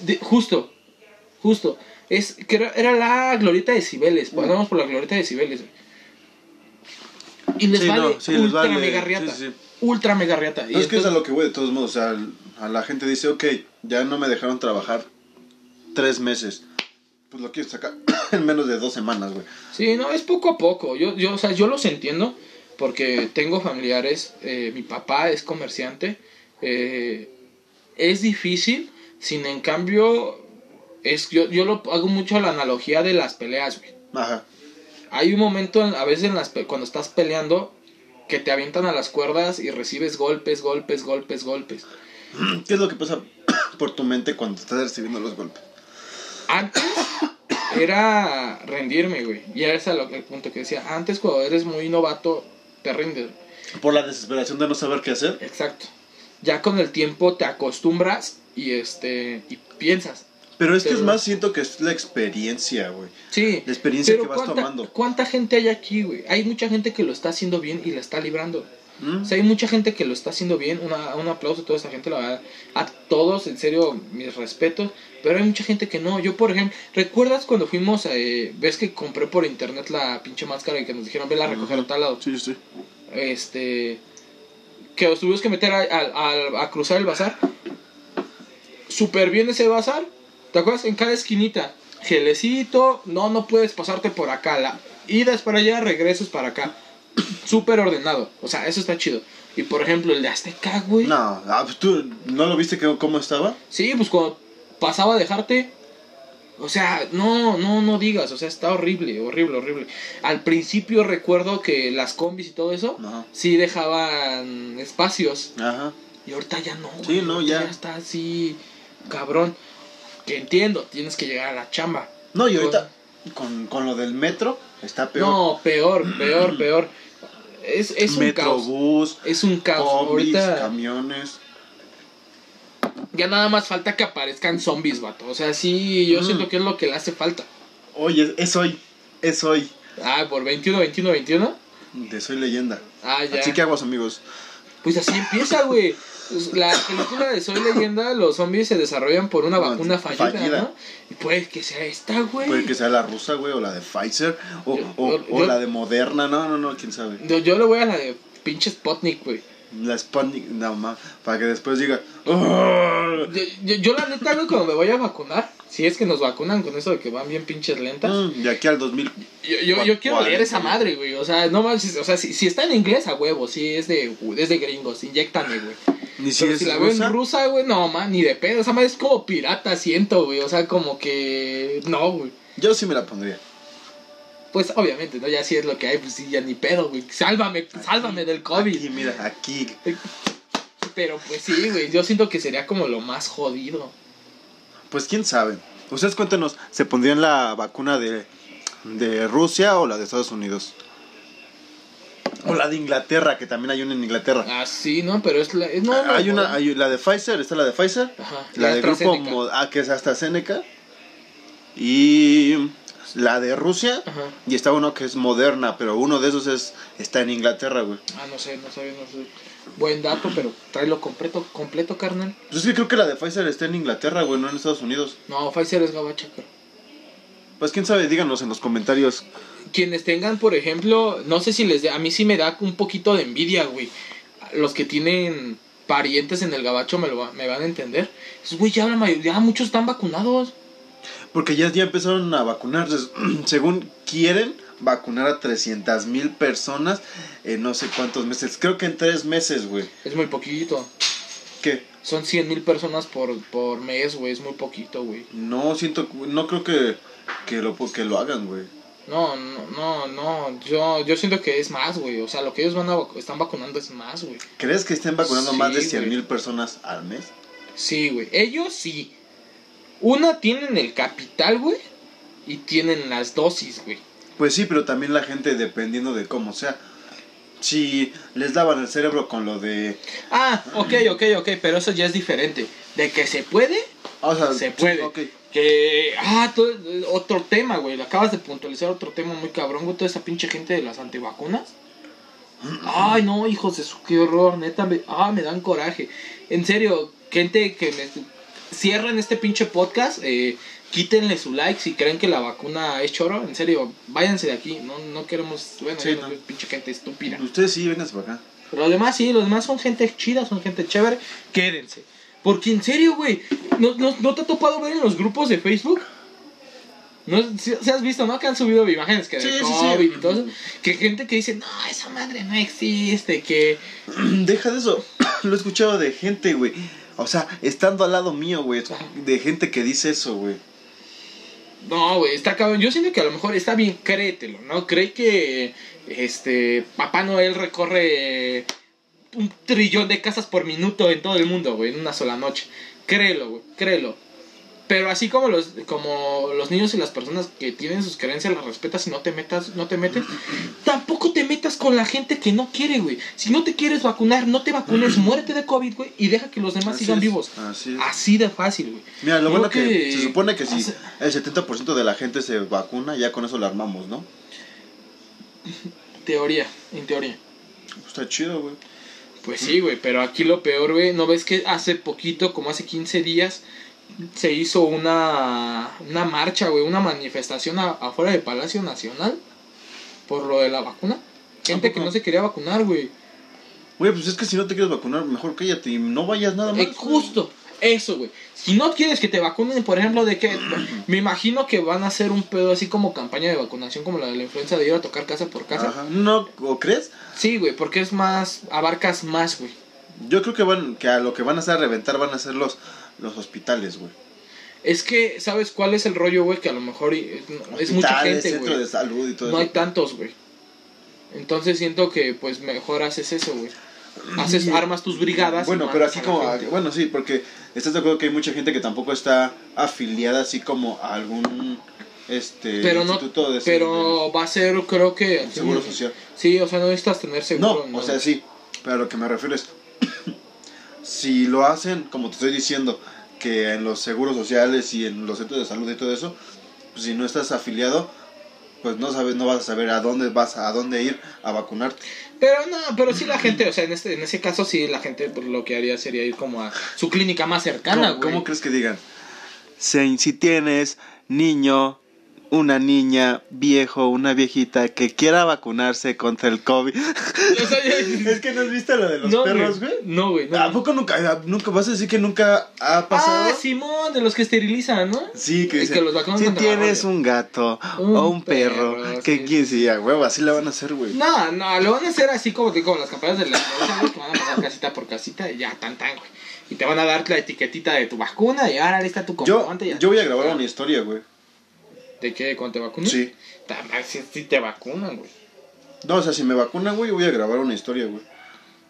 De- justo, justo. Es, que era, era la glorieta de Cibeles. Pasamos por la glorieta de Cibeles, güey. Y les Sí, vale no, sí, les ultra vale, mega riata. sí. Ultra mega riata. Y es que es a lo que voy de todos modos. O sea, a la gente dice, ok, ya no me dejaron trabajar tres meses. Pues lo quiero sacar en menos de dos semanas, güey. Sí, no, es poco a poco. Yo, yo, o sea, yo los entiendo porque tengo familiares. eh, mi papá es comerciante. eh, es difícil. Sin en cambio, es, yo, yo lo hago mucho la analogía de las peleas, güey. Ajá. Hay un momento, en- a veces en las, cuando estás peleando, que te avientan a las cuerdas y recibes golpes, golpes, golpes, golpes. ¿Qué es lo que pasa por tu mente cuando estás recibiendo los golpes? Antes, era rendirme, güey. Y ese es lo- el punto que decía. Antes, cuando eres muy novato, te rindes. Por la desesperación de no saber qué hacer. Exacto. Ya con el tiempo te acostumbras y este y piensas. Pero es que es más, siento que es la experiencia, güey. Sí. La experiencia pero que vas ¿cuánta, tomando. ¿Cuánta gente hay aquí, güey? Hay mucha gente que lo está haciendo bien y la está librando. ¿Mm? O sea, hay mucha gente que lo está haciendo bien. Una, un aplauso a toda esa gente, la verdad. A todos, en serio, mis respetos. Pero hay mucha gente que no. Yo, por ejemplo, ¿recuerdas cuando fuimos, eh, ves que compré por internet la pinche máscara y que nos dijeron, vela a recoger a tal lado? Sí, sí. Este. Que os tuvimos que meter a, a- a- a cruzar el bazar. Súper bien ese bazar. ¿Te acuerdas? En cada esquinita. Gelecito. No, no puedes pasarte por acá. La ida es para allá, regreso es para acá. Súper ordenado. O sea, eso está chido. Y por ejemplo, el de Azteca, güey. No, ah, pues tú no lo viste que, cómo estaba. Sí, pues cuando pasaba a dejarte. O sea, no, no, no digas. O sea, está horrible, horrible, horrible. Al principio recuerdo que las combis y todo eso. Ajá. Sí dejaban espacios. Ajá. Y ahorita ya no. Sí, güey, no, ahorita ya. está así, cabrón. Que entiendo, tienes que llegar a la chamba. No, y ahorita con, con lo del metro está peor. No, peor, peor, peor. Es, es un caos. Es un caos. ahorita camiones. ya nada más falta que aparezcan zombies, vato. O sea, sí, yo Mm. siento que es lo que le hace falta. Oye, es hoy. Es hoy. Ah, por 21, 21, 21. De Soy Leyenda. Ah, ya. Así que aguas, amigos. Pues así empieza, güey. Pues, La película de Soy Leyenda, los zombies se desarrollan por una vacuna fallida, fallida. ¿no? Y puede que sea esta, güey. Puede que sea la rusa, güey, o la de Pfizer, o, Yo- o, yo- o la de Moderna. No, no, no, quién sabe. Yo, yo le voy a la de pinche Sputnik, güey. La Sputnik, no más. Para que después diga. Yo, yo, yo la neta, güey, cuando me voy a vacunar, si es que nos vacunan con eso de que van bien pinches lentas, Mm, De aquí al 2000. yo, yo, yo quiero leer esa madre, güey. O sea, no manches, o sea, si, si está en inglés, a huevo, si es de, es de gringos, inyectame, güey. Ni si Pero es si la veo rusa. en rusa, güey, no, man, ni de pedo. Esa madre es como pirata, siento, güey. O sea, como que. No, güey. Yo sí me la pondría. Pues obviamente, ¿no? Ya si es lo que hay, pues sí, ya ni pedo, güey. Sálvame, sálvame del COVID. Aquí, mira, aquí. Pero pues sí, güey. Yo siento que sería como lo más jodido. Pues quién sabe. Ustedes cuéntenos, ¿se pondrían la vacuna de, de Rusia o la de Estados Unidos? O la de Inglaterra, que también hay una en Inglaterra. Ah, sí, ¿no? Pero es la. es- no, no, hay una, hay la de Pfizer, está la de Pfizer, Ajá. la de grupo. Mod- ah, que es AstraZeneca y la de Rusia Ajá. y está uno que es Moderna, pero uno de esos es está en Inglaterra, güey. Ah, no sé, no sabía, no sé. Buen dato, pero tráelo completo, completo, carnal. Pues es que creo que la de Pfizer está en Inglaterra, güey, no en Estados Unidos. No, Pfizer es gabacha, creo. Pues quién sabe, díganos en los comentarios. Quienes tengan, por ejemplo, no sé si les da, a mí sí me da un poquito de envidia, güey. Los que tienen parientes en el gabacho me, lo, va- me van a entender. Pues, güey, ya la mayoría, muchos están vacunados. Porque ya, ya empezaron a vacunarse. Según quieren vacunar a 300 mil personas en no sé cuántos meses. Creo que en tres meses, güey. Es muy poquito. ¿Qué? Son 100 mil personas por, por mes, güey. Es muy poquito, güey. No, siento, no creo que, que, lo, que lo hagan, güey. No, no, no, no. Yo, yo siento que es más, güey. O sea, lo que ellos van a, están vacunando es más, güey. ¿Crees que estén vacunando Sí, más de 100 güey. mil personas al mes? Sí, güey. Ellos sí. Una tienen el capital, güey. Y tienen las dosis, güey. Pues sí, pero también la gente dependiendo de cómo sea. Si les daban el cerebro con lo de... Ah, ok, ok, ok. Pero eso ya es diferente. De que se puede, O sea, se sí, puede. Que. Ah, todo- otro tema, güey. Acabas de puntualizar otro tema muy cabrón, güey. Toda esa pinche gente de las antivacunas. Ay, no, hijos de su, qué horror, neta. Me, ah, me dan coraje. En serio, gente que me. Cierren este pinche podcast. Eh, quítenle su like si creen que la vacuna es choro. En serio, váyanse de aquí. No, no queremos. Bueno, Sí, no. pinche gente estúpida. Ustedes sí, vénganse para acá. Los demás sí, los demás son gente chida, son gente chévere. Quédense. Porque en serio, güey, ¿no, no, no te ha topado ver en los grupos de Facebook? ¿No? ¿Sí, sí has visto, no? Que han subido imágenes que de Sí, sí, sí. COVID y todo eso. Que gente que dice, no, esa madre no existe, que... Deja de eso. Lo he escuchado de gente, güey. O sea, estando al lado mío, güey. De gente que dice eso, güey. No, güey, está cabrón. Yo siento que a lo mejor está bien, créetelo, ¿no? Cree que este Papá Noel recorre un trillón de casas por minuto en todo el mundo, güey, en una sola noche. Créelo, güey, créelo. Pero así como los, como los niños y las personas que tienen sus creencias las respetas y no te metas, no te metes, tampoco te metas con la gente que no quiere, güey. Si no te quieres vacunar, no te vacunes, muérete de COVID, güey, y deja que los demás Así sigan es, vivos. así es. Así de fácil, güey. Mira, lo Creo bueno que, que- se supone que si hace- el 70% de la gente se vacuna, ya con eso lo armamos, ¿no? Teoría, en teoría. Pues está chido, güey. Pues sí, güey, pero aquí lo peor, güey, ¿no ves que hace poquito, como hace 15 días, se hizo una, una marcha, güey, una manifestación a- afuera del Palacio Nacional por lo de la vacuna? Gente que no se quería vacunar, güey. Güey, pues es que si no te quieres vacunar, mejor cállate y no vayas nada más. Eh, justo, eso, güey. Si no quieres que te vacunen, por ejemplo, de que me imagino que van a hacer un pedo así como campaña de vacunación, como la de la influenza de ir a tocar casa por casa. Ajá. ¿No? ¿O crees? Sí, güey, porque es más, abarcas más, güey. Yo creo que van, que a lo que van a hacer a reventar van a ser los, los hospitales, güey. Es que, ¿sabes cuál es el rollo, güey? Que a lo mejor y- es mucha gente, centro güey. de salud y todo No hay tantos, güey. Entonces siento que, pues, mejor haces eso, güey. Haces, armas tus brigadas. Bueno, pero aquí como, bueno, sí, porque estás de acuerdo que hay mucha gente que tampoco está afiliada así como a algún este Pero no, instituto de pero va a ser, creo que... seguro social. Sí, o sea, no necesitas tener seguro. No, o sea, sí, pero a lo que me refiero es si lo hacen, como te estoy diciendo, que en los seguros sociales y en los centros de salud y todo eso, pues si no estás afiliado, pues no sabes, no vas a saber a dónde vas, a dónde ir a vacunarte. Pero no, pero sí la gente, o sea, en este en ese caso sí la gente pues, lo que haría sería ir como a su clínica más cercana, ¿Cómo, güey. cómo crees que digan? Si, si tienes niño, una niña, viejo, una viejita que quiera vacunarse contra el COVID. O sea, ya- es que no has visto lo de los no, perros, güey. No, güey. no. ¿A poco nunca, nunca vas a decir que nunca ha pasado? Ah, Simón, de los que esterilizan, ¿no? Sí, que, Es dice, que los vacunan si tienes rabia". un gato Un o un perro, perro, que sí, quien sí, a huevo, así la van a hacer, güey. No, no, lo van a hacer así como, que como las campañas de la güey, que van a pasar casita por casita y ya, tan, tan, güey. Y te van a dar la etiquetita de tu vacuna y ahora está tu Yo, comprobante. y ya. yo voy a grabar una historia, güey. ¿De qué? ¿Cuándo te vacunan? Sí. Si, si te vacunan, güey. No, o sea, si me vacunan, güey, voy a grabar una historia, güey.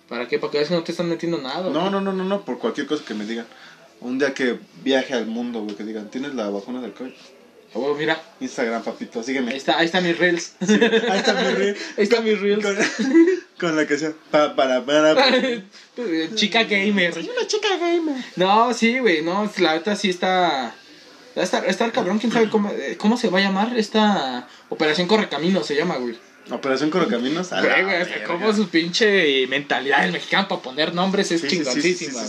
¿Para qué? Porque a veces no te están metiendo nada. No, güey. no, no, no, no, por cualquier cosa que me digan. Un día que viaje al mundo, güey, que digan, ¿tienes la vacuna del COVID? Oh, mira, Instagram, papito, ahí sígueme. está, ahí están mis reels. ahí está mi reel. Ahí están mis reels. Con, con la que sea. Pa, para, para, para. Chica gamer. Soy una chica gamer. No, sí, güey, no, la verdad sí está... Va a estar, está el cabrón, quién sabe cómo, eh, cómo se va a llamar esta Operación Correcaminos, se llama, güey. Operación Correcaminos. a Güey, como su pinche mentalidad del mexicano para poner nombres es Sí, sí, chingoncísima.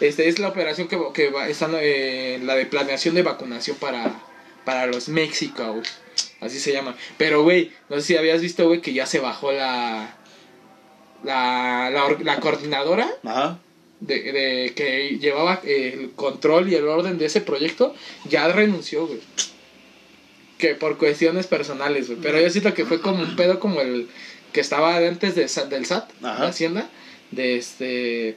Este es la operación que, que va, está eh, la de planeación de vacunación para, para los México, así se llama. Pero, güey, no sé si habías visto, güey, que ya se bajó la, la, la, la coordinadora Ajá. De, de que llevaba eh, el control y el orden de ese proyecto, ya renunció, güey. Que por cuestiones personales, güey. Pero yo siento que fue como un pedo como el que estaba antes de, del SAT, Ajá. de Hacienda, de este...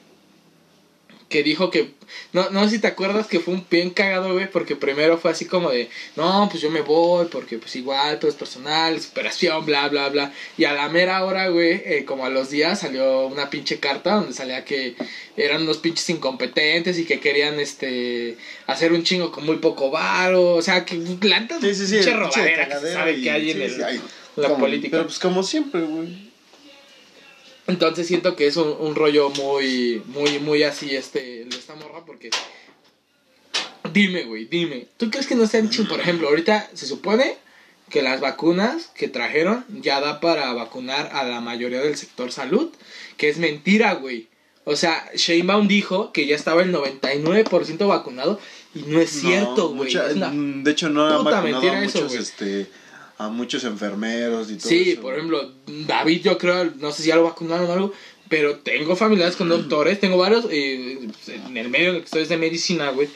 Que dijo que... No, no sé si te acuerdas que fue un bien cagado, güey, porque primero fue así como de... No, pues yo me voy porque pues igual, todo es personal, superación, bla, bla, bla. Y a la mera hora, güey, eh, como a los días salió una pinche carta donde salía que eran unos pinches incompetentes y que querían este hacer un chingo con muy poco varo, o sea, que planta Sí, sí, sí. pinche robadera que se cagadero sabe y- que hay en el- hay. la Como- política. Pero pues como siempre, güey. Entonces siento que es un, un rollo muy, muy, muy así este, de esta morra porque... Dime, güey, dime. ¿Tú crees que no sean ching? Por ejemplo, ahorita se supone que las vacunas que trajeron ya da para vacunar a la mayoría del sector salud, que es mentira, güey. O sea, Sheinbaum dijo que ya estaba el 99% vacunado y no es cierto, güey. mm, De hecho, no han vacunado mentira a eso, muchos, güey. este, a muchos enfermeros y todo Sí, eso, por ejemplo, David, yo creo, no sé si ya lo vacunaron o algo, pero tengo familiares con doctores, tengo varios, eh, en el medio en el que estoy es de medicina, güey.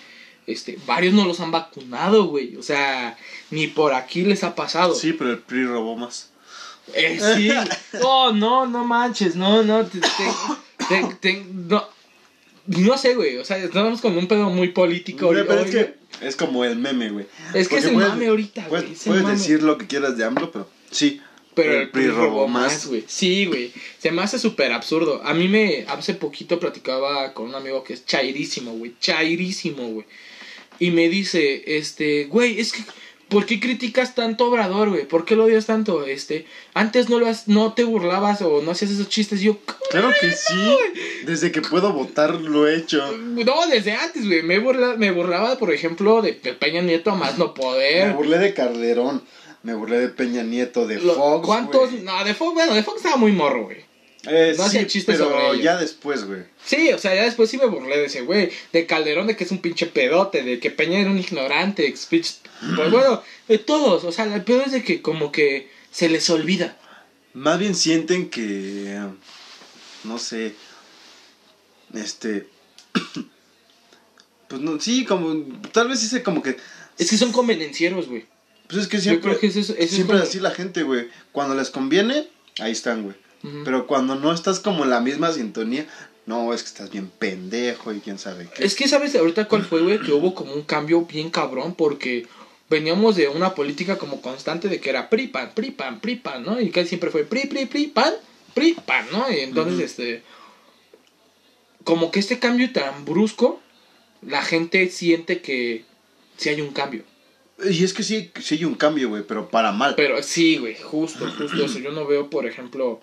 Este, varios no los han vacunado, güey. O sea, ni por aquí les ha pasado. Sí, pero el PRI robó más. Eh, sí. No, no, no manches, no, no, te- te- no. No sé, güey, o sea, estamos con un pedo muy político. Pero, pero hoy, es güey. que es como el meme, güey. Es que es el puedes- mame ahorita, güey. Puedes, es el puedes mame. decir lo que quieras de AMLO, pero sí. Pero el PRI robó más, güey. Sí, güey. Se me hace súper absurdo. A mí me... Hace poquito platicaba con un amigo que es chairísimo, güey. Chairísimo, güey. y me dice, este, güey, es que, ¿por qué criticas tanto a Obrador, güey? ¿Por qué lo odias tanto? Este, antes no lo has- no te burlabas o no hacías esos chistes. Yo, Claro que sí. Desde que puedo votar lo he hecho. no, desde antes, güey. Me, burla, me burlaba, por ejemplo, de Peña Nieto más no Me poder. burlé de Calderón. Me burlé de Peña Nieto, de Lo- Fox. ¿Cuántos? No, de Fox, bueno, de Fox estaba muy morro, güey. Eh, no sí, hacía chistes pero sobre ello. ya después, güey. Sí, o sea, ya después sí me burlé de ese güey. De Calderón, de que es un pinche pedote. De que Peña era un ignorante. Pues bueno, de todos. O sea, el pedo es de que como que se les olvida. Más bien sienten que. No sé. Este. Pues no, sí, como. Tal vez dice como que. Es que son convenencieros, güey. Pues es que Yo siempre. creo que eso es- eso es siempre como- así la gente, güey. Cuando les conviene, ahí están, güey. Pero cuando no estás como en la misma sintonía, no, es que estás bien pendejo y quién sabe qué. Es que, ¿sabes ahorita cuál fue, güey? Que hubo como un cambio bien cabrón porque veníamos de una política como constante de que era PRI, PAN, PRI, PAN, PRI, PAN, ¿no? Y casi siempre fue PRI, PRI, PRI, PAN, PRI, PAN, ¿no? Y entonces, este... Como que este cambio tan brusco, la gente siente que sí hay un cambio. Y es que sí, sí hay un cambio, güey, pero para mal. Pero sí, güey, justo, justo eso. Yo no veo, por ejemplo,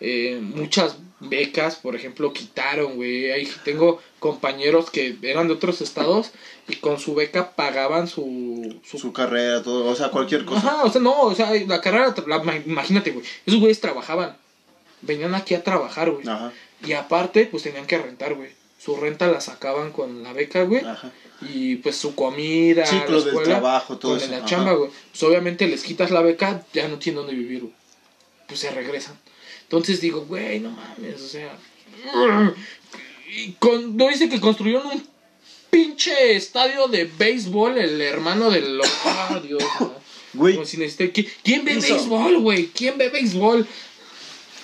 eh, muchas becas, por ejemplo, quitaron, güey. Ahí tengo compañeros que eran de otros estados y con su beca pagaban su... su... Su carrera, todo, o sea, cualquier cosa. Ajá, o sea, no, o sea, la carrera, la- imagínate, güey. Esos güeyes trabajaban. Venían aquí a trabajar, güey. Ajá, Y aparte, pues tenían que rentar, güey. Su renta la sacaban con la beca, güey. ajá. Y pues su comida, Ciclo la del trabajo, todo con eso. la ajá. chamba, güey. Pues obviamente les quitas la beca, ya no tienen dónde vivir, güey. Pues se regresan. Entonces digo, güey, no mames, o sea. Y con, no dice que construyeron un pinche estadio de béisbol, el hermano del. Ah, Dios. Güey, Como si necesite- ¿qui- ¿Quién ve Hizo- béisbol, güey? ¿Quién ve béisbol?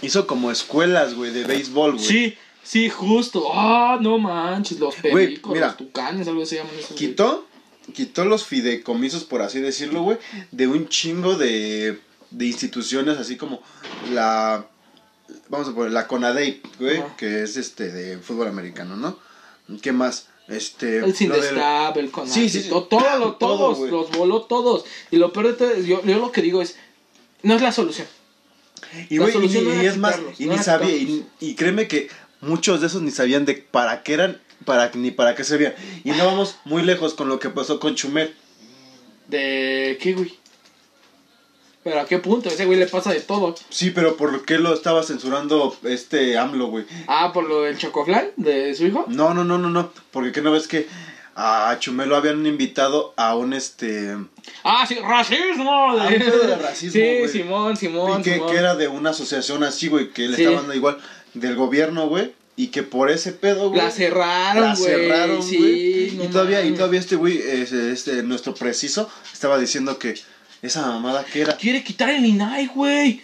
hizo como escuelas, güey, de béisbol, güey. Sí, sí, justo. Ah, no manches, los pericos, mira. los tucanes, algo se llaman esos. Quitó, quitó los fideicomisos, por así decirlo, güey, de un chingo de, de instituciones, así como la, vamos a poner, la CONADEIP, güey, Ajá. que es este de fútbol americano, ¿no? ¿Qué más? Este, El lo del- Sindestab, el Conacyt, Sí, sí, sí. to- todo lo- todos, los voló todos. Y lo peor de todo, yo, yo lo que digo es, no es la solución. Y, La güey, y, solución no y es más, y no ni sabía, y, y créeme que muchos de esos ni sabían de para qué eran, para ni para qué servían. Y no vamos muy lejos con lo que pasó con Chumel. ¿De qué, güey? ¿Pero a qué punto? Ese güey le pasa de todo. Sí, pero ¿por qué lo estaba censurando este AMLO, güey? Ah, por lo del chocoflan de su hijo. No, no, no, no, no. Porque ¿qué no ves que a Chumel lo habían invitado a un este. Ah, sí, racismo. A un pedo de racismo, Sí. Simón, Simón. y que, Simón. que era de una asociación así, güey, que le Sí. estaban dando igual del gobierno, güey. Y que por ese pedo, güey. La cerraron, La güey. cerraron, sí, güey. no y todavía, y todavía este güey, este, este, nuestro preciso, estaba diciendo que esa mamada que era. Quiere quitar el INAI, güey.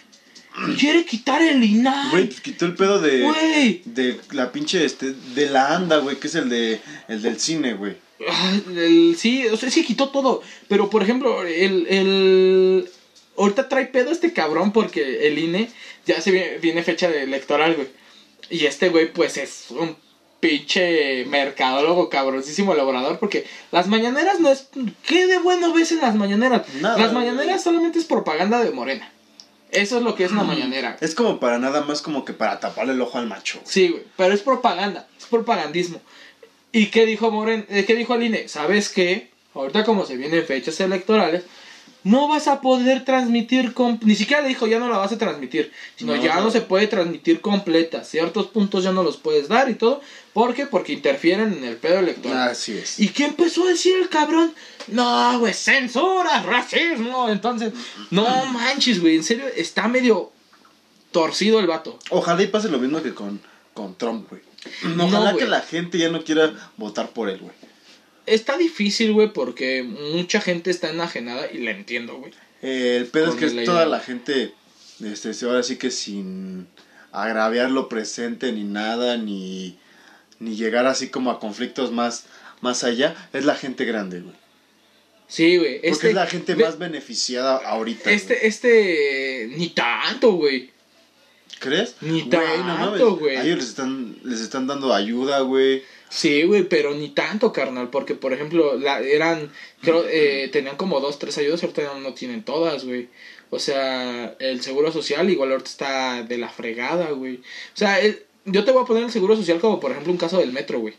Quiere quitar el INAI. Güey, pues quitó el pedo de. Güey. De la pinche, este, de la anda, güey, que es el de, el del cine, güey. Ah, el- sí, o sea, sí quitó todo. Pero, por ejemplo, el, el... Ahorita trae pedo este cabrón porque el INE ya se viene, viene fecha de electoral, güey. Y este güey, pues, es un pinche mercadólogo cabroncísimo elaborador porque las mañaneras no es... ¿Qué de bueno ves en las mañaneras? Nada, las mañaneras solamente es propaganda de Morena. Eso es lo que es una mañanera. Es como para nada más como que para taparle el ojo al macho. güey. Sí, güey, pero es propaganda, es propagandismo. ¿Y qué dijo Moren, eh, qué dijo el INE? ¿Sabes qué? Ahorita como se vienen fechas electorales, no vas a poder transmitir, ni siquiera le dijo ya no la vas a transmitir, sino No, ya no. no. se puede transmitir completa, ciertos puntos ya no los puedes dar y todo, ¿por qué? Porque interfieren en el pedo electoral. Así es. ¿Y qué empezó a decir el cabrón? No, güey, censura, racismo. Entonces, no manches, güey, en serio, está medio torcido el vato. Ojalá y pase lo mismo que con, con Trump, güey. Ojalá que la gente ya no quiera votar por él, güey. Está difícil, güey, porque mucha gente está enajenada y la entiendo, güey. Eh, el pedo es que la es toda idea. la gente, este, ahora sí que sin agraviar lo presente ni nada, ni, ni llegar así como a conflictos más, más allá, es la gente grande, güey. Sí, güey. Porque Este, es la gente ve- más beneficiada ahorita. Este, este, ni tanto, güey. ¿Crees? Ni tanto, güey. A ellos les están, les están dando ayuda, güey. Sí, güey, pero ni tanto, carnal, porque por ejemplo, la, eran, creo, eh, tenían como dos, tres ayudas, ahorita no, tienen todas, güey. O sea, el seguro social igual ahorita está de la fregada, güey. O sea, el- yo te voy a poner el seguro social como por ejemplo un caso del metro, güey.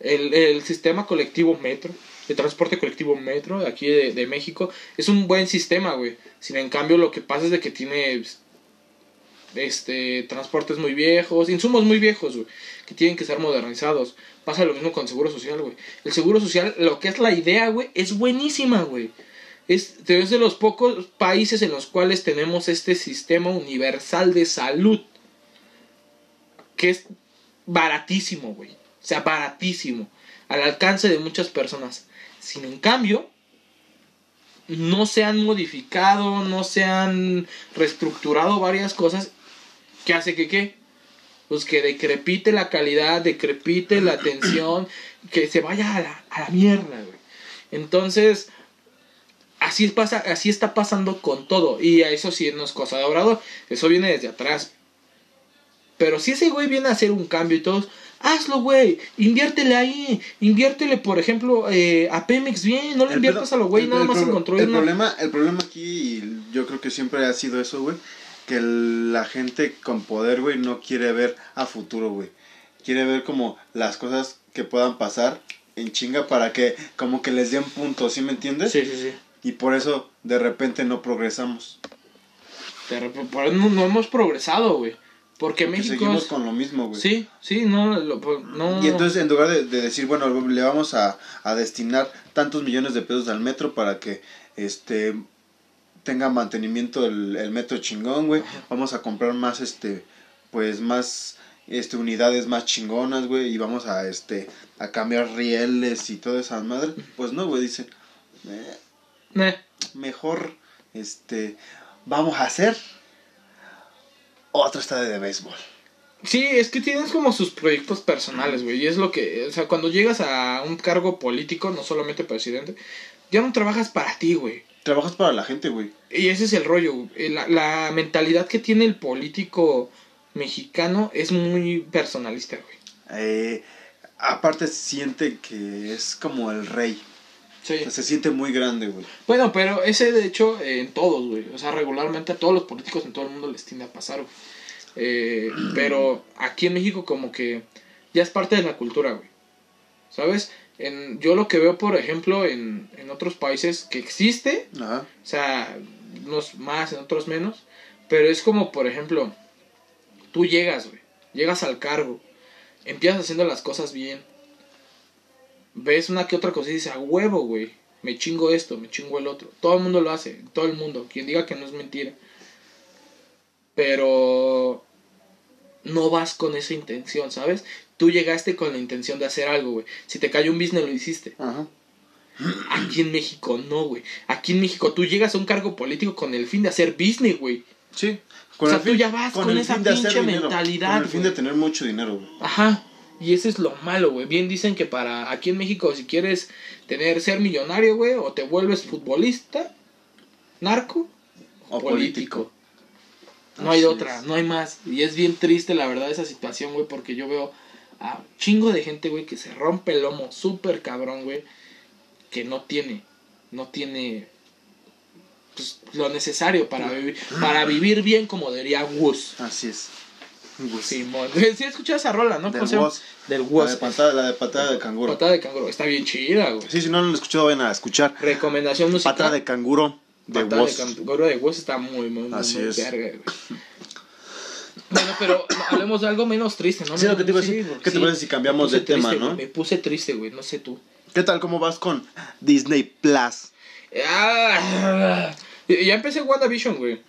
El, el sistema colectivo metro, el transporte colectivo metro de aquí de, de México, es un buen sistema, güey. Sin en cambio lo que pasa es de que tiene este transportes muy viejos, insumos muy viejos, güey, que tienen que ser modernizados. Pasa lo mismo con seguro social, güey. El seguro social, lo que es la idea, güey, es buenísima, güey. Es, es de los pocos países en los cuales tenemos este sistema universal de salud. Que es baratísimo, güey. O sea, baratísimo. Al alcance de muchas personas. Sin en cambio, no se han modificado, no se han reestructurado varias cosas que hace que qué? Pues que decrepite la calidad, decrepite la atención, que se vaya a la, a la mierda, güey. Entonces, así pasa, así está pasando con todo. Y a eso sí no es cosa de Obrador, eso viene desde atrás. Pero si ese güey viene a hacer un cambio y todos, hazlo, güey, inviértele ahí, inviértele, por ejemplo, eh, a Pemex bien, no le El inviertas a lo güey el- nada el más en pro- construir el una- problema El problema aquí, y yo creo que siempre ha sido eso, güey, que el- la gente con poder, güey, no quiere ver a futuro, güey. Quiere ver como las cosas que puedan pasar en chinga para que como que les den puntos, ¿sí me entiendes? Sí, sí, sí. Y por eso de repente no progresamos. Por eso no, no hemos progresado, güey. Porque Porque México. seguimos es- con lo mismo, güey. Sí, sí, no, lo- pues, no. Y entonces en lugar de, de decir, bueno, le vamos a, a destinar tantos millones de pesos al metro para que este tenga mantenimiento el, el metro chingón, güey. Vamos a comprar más este pues más este unidades más chingonas, güey, y vamos a este a cambiar rieles y toda esa madre. Pues no, güey, dicen, "Eh, Eh, mejor este vamos a hacer otro estadio de béisbol. Sí, es que tienes como sus proyectos personales, güey. Y es lo que. O sea, cuando llegas a un cargo político, no solamente presidente, ya no trabajas para ti, güey. Trabajas para la gente, güey. Y ese es el rollo. güey. La, la mentalidad que tiene el político mexicano es muy personalista, güey. Eh, aparte siente que es como el rey. Sí. O sea, se siente muy grande, güey. Bueno, pero ese de hecho eh, en todos, güey. O sea, regularmente a todos los políticos en todo el mundo les tiende a pasar, güey. Eh, pero aquí en México como que ya es parte de la cultura, güey. ¿Sabes? En, yo lo que veo, por ejemplo, en, en otros países que existe, Ajá. o sea, unos más, en otros menos, pero es como, por ejemplo, tú llegas, güey, llegas al cargo, empiezas haciendo las cosas bien, ves una que otra cosa y dices, a huevo, güey, me chingo esto, me chingo el otro. Todo el mundo lo hace, todo el mundo, quien diga que no es mentira. Pero no vas con esa intención, ¿sabes? Tú llegaste con la intención de hacer algo, güey. Si te cayó un business, lo hiciste. Ajá. Aquí en México no, güey. Aquí en México tú llegas a un cargo político con el fin de hacer business, güey. Sí. O sea, tú ya vas con esa fin pinche mentalidad, Con el fin güey. de tener mucho dinero, güey. Ajá. Y eso es lo malo, güey. Bien dicen que para aquí en México, si quieres tener ser millonario, güey, o te vuelves futbolista, narco O político. No hay otra, es. no hay más. Y es bien triste, la verdad, esa situación, güey, porque yo veo a chingo de gente, güey, que se rompe el lomo súper cabrón, güey, que no tiene, no tiene pues, lo necesario para vivir, para vivir bien, como diría Woz. Así es. Gus. Simón. Sí, escuché esa rola, ¿no? Del. Woz. Del La de, patada, la de patada de canguro. Patada de canguro. Está bien chida, güey. Sí, si no lo han escuchado, vayan a escuchar. Recomendación musical. Patada de canguro de Patada Woz. de canguro de Woz está muy, muy, muy, Así muy es. verga, güey. Bueno, pero hablemos de algo menos triste, ¿no? Sí, lo que te iba a decir. porque ¿Qué te parece si cambiamos me de puse tema, triste, no? güey, Me puse triste, güey, no sé tú. ¿Qué tal? ¿Cómo vas con Disney Plus? Ah, ya empecé WandaVision, güey.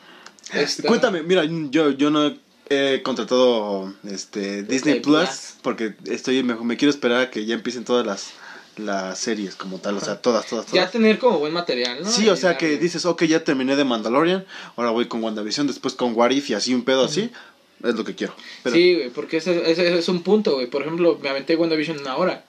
Está- Cuéntame, mira, yo, yo no he contratado este Disney Plus, Plus. porque estoy me, me quiero esperar a que ya empiecen todas las, las series como tal, o sea, todas, todas, todas. Ya tener como buen material, ¿no? Sí, o sea que dices, ok, ya terminé de Mandalorian, ahora voy con WandaVision, después con What If y así un pedo así, es lo que quiero. Pero, Sí, güey, porque ese, ese es un punto, güey. Por ejemplo, me aventé WandaVision una hora.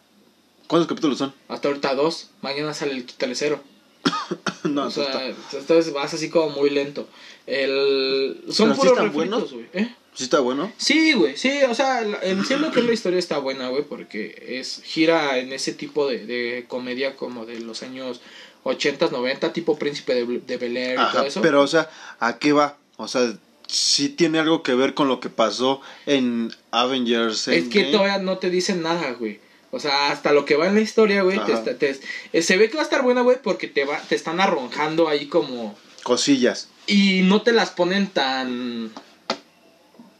¿Cuántos capítulos son? Hasta ahorita dos. Mañana sale el tercero. no, o sea, está- entonces vas así como muy lento. El... Son ¿Pero sí puros refritos, buenos? güey. ¿Eh? Sí está bueno. Sí, güey, sí, o sea, en sí lo que es la historia está buena, güey, porque es gira en ese tipo de, de comedia como de los años 80, 90, tipo Príncipe de, de Bel Air y todo Ajá, eso. pero o sea, ¿a qué va? O sea, sí tiene algo que ver con lo que pasó en Avengers es que Endgame? todavía no te dicen nada, güey. O sea, hasta lo que va en la historia, güey, te eh, se ve que va a estar buena, güey, porque te va, te están arrojando ahí como Cosillas. y no te las ponen tan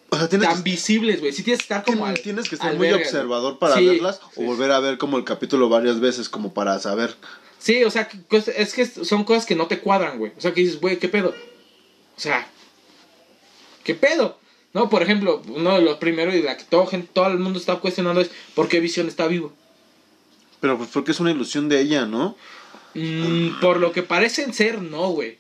O sea, tienes tan que, visibles, güey. Sí tienes que estar como al- tienes que estar muy verga, observador para Sí, verlas sí. o volver a ver como el capítulo varias veces como para saber. Sí, o sea, que cos- es que son cosas que no te cuadran, güey. O sea, que dices, güey, ¿qué pedo? O sea, ¿qué pedo? No, por ejemplo, uno de los primeros y la que todo, gen- todo el mundo está cuestionando es ¿por qué Visión está vivo? Pero pues porque es una ilusión de ella, ¿no? Mm, por lo que parecen ser, no, güey.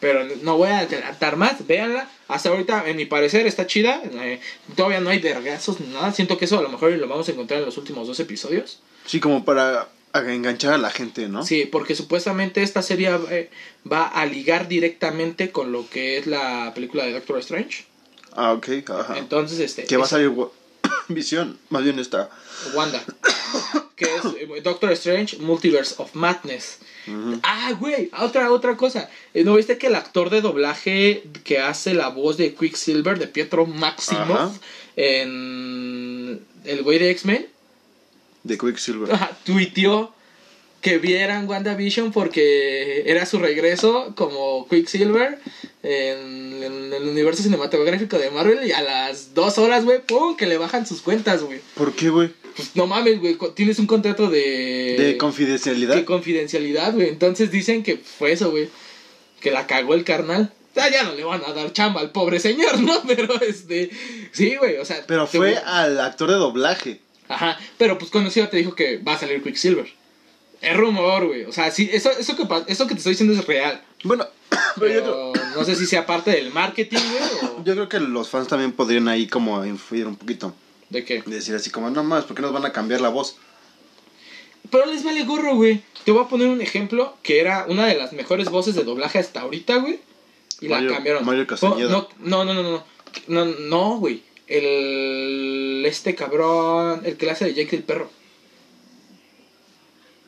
Pero no voy a adelantar más, véanla. Hasta ahorita, en mi parecer, está chida. Eh, todavía no hay vergazos ni nada. Siento que eso a lo mejor lo vamos a encontrar en los últimos dos episodios. Sí, como para a- enganchar a la gente, ¿no? Sí, porque supuestamente esta serie eh, va a ligar directamente con lo que es la película de Doctor Strange. Ah, ok, ajá. Entonces, este. Que va a salir Visión, más bien está. Wanda. que es eh, Doctor Strange Multiverse of Madness. Ujú. Ah, güey, otra, otra cosa. Eh, ¿No viste que el actor de doblaje que hace la voz de Quicksilver, de Pietro Maximoff, en el güey de X-Men, De Quicksilver. Ajá, tuiteó que vieran WandaVision porque era su regreso como Quicksilver en, en el universo cinematográfico de Marvel y a las dos horas, güey, pum, que le bajan sus cuentas, güey. ¿Por qué, güey? Pues no mames, güey, tienes un contrato de... De confidencialidad. de confidencialidad, güey. Entonces dicen que fue eso, güey. Que la cagó el carnal. Sea, ya no le van a dar chamba al pobre señor, ¿no? Pero este... Sí, güey, o sea... Pero fue al actor de doblaje. Ajá, pero pues conocido te dijo que va a salir Quicksilver. Es rumor, güey. O sea, sí, eso, eso, que, eso que te estoy diciendo es real. Bueno, pero yo creo, Pero no sé si sea parte del marketing, güey, o... yo creo que los fans también podrían ahí como influir un poquito. ¿De qué? Decir así como, no más, ¿por qué nos van a cambiar la voz? Pero les vale gorro, güey. Te voy a poner un ejemplo que era una de las mejores voces de doblaje hasta ahorita, güey. Y Mario- la cambiaron. Mario Castañeda. No, no, no, no, no. No, no, güey. El... Este cabrón... El que le hace de Jake el perro.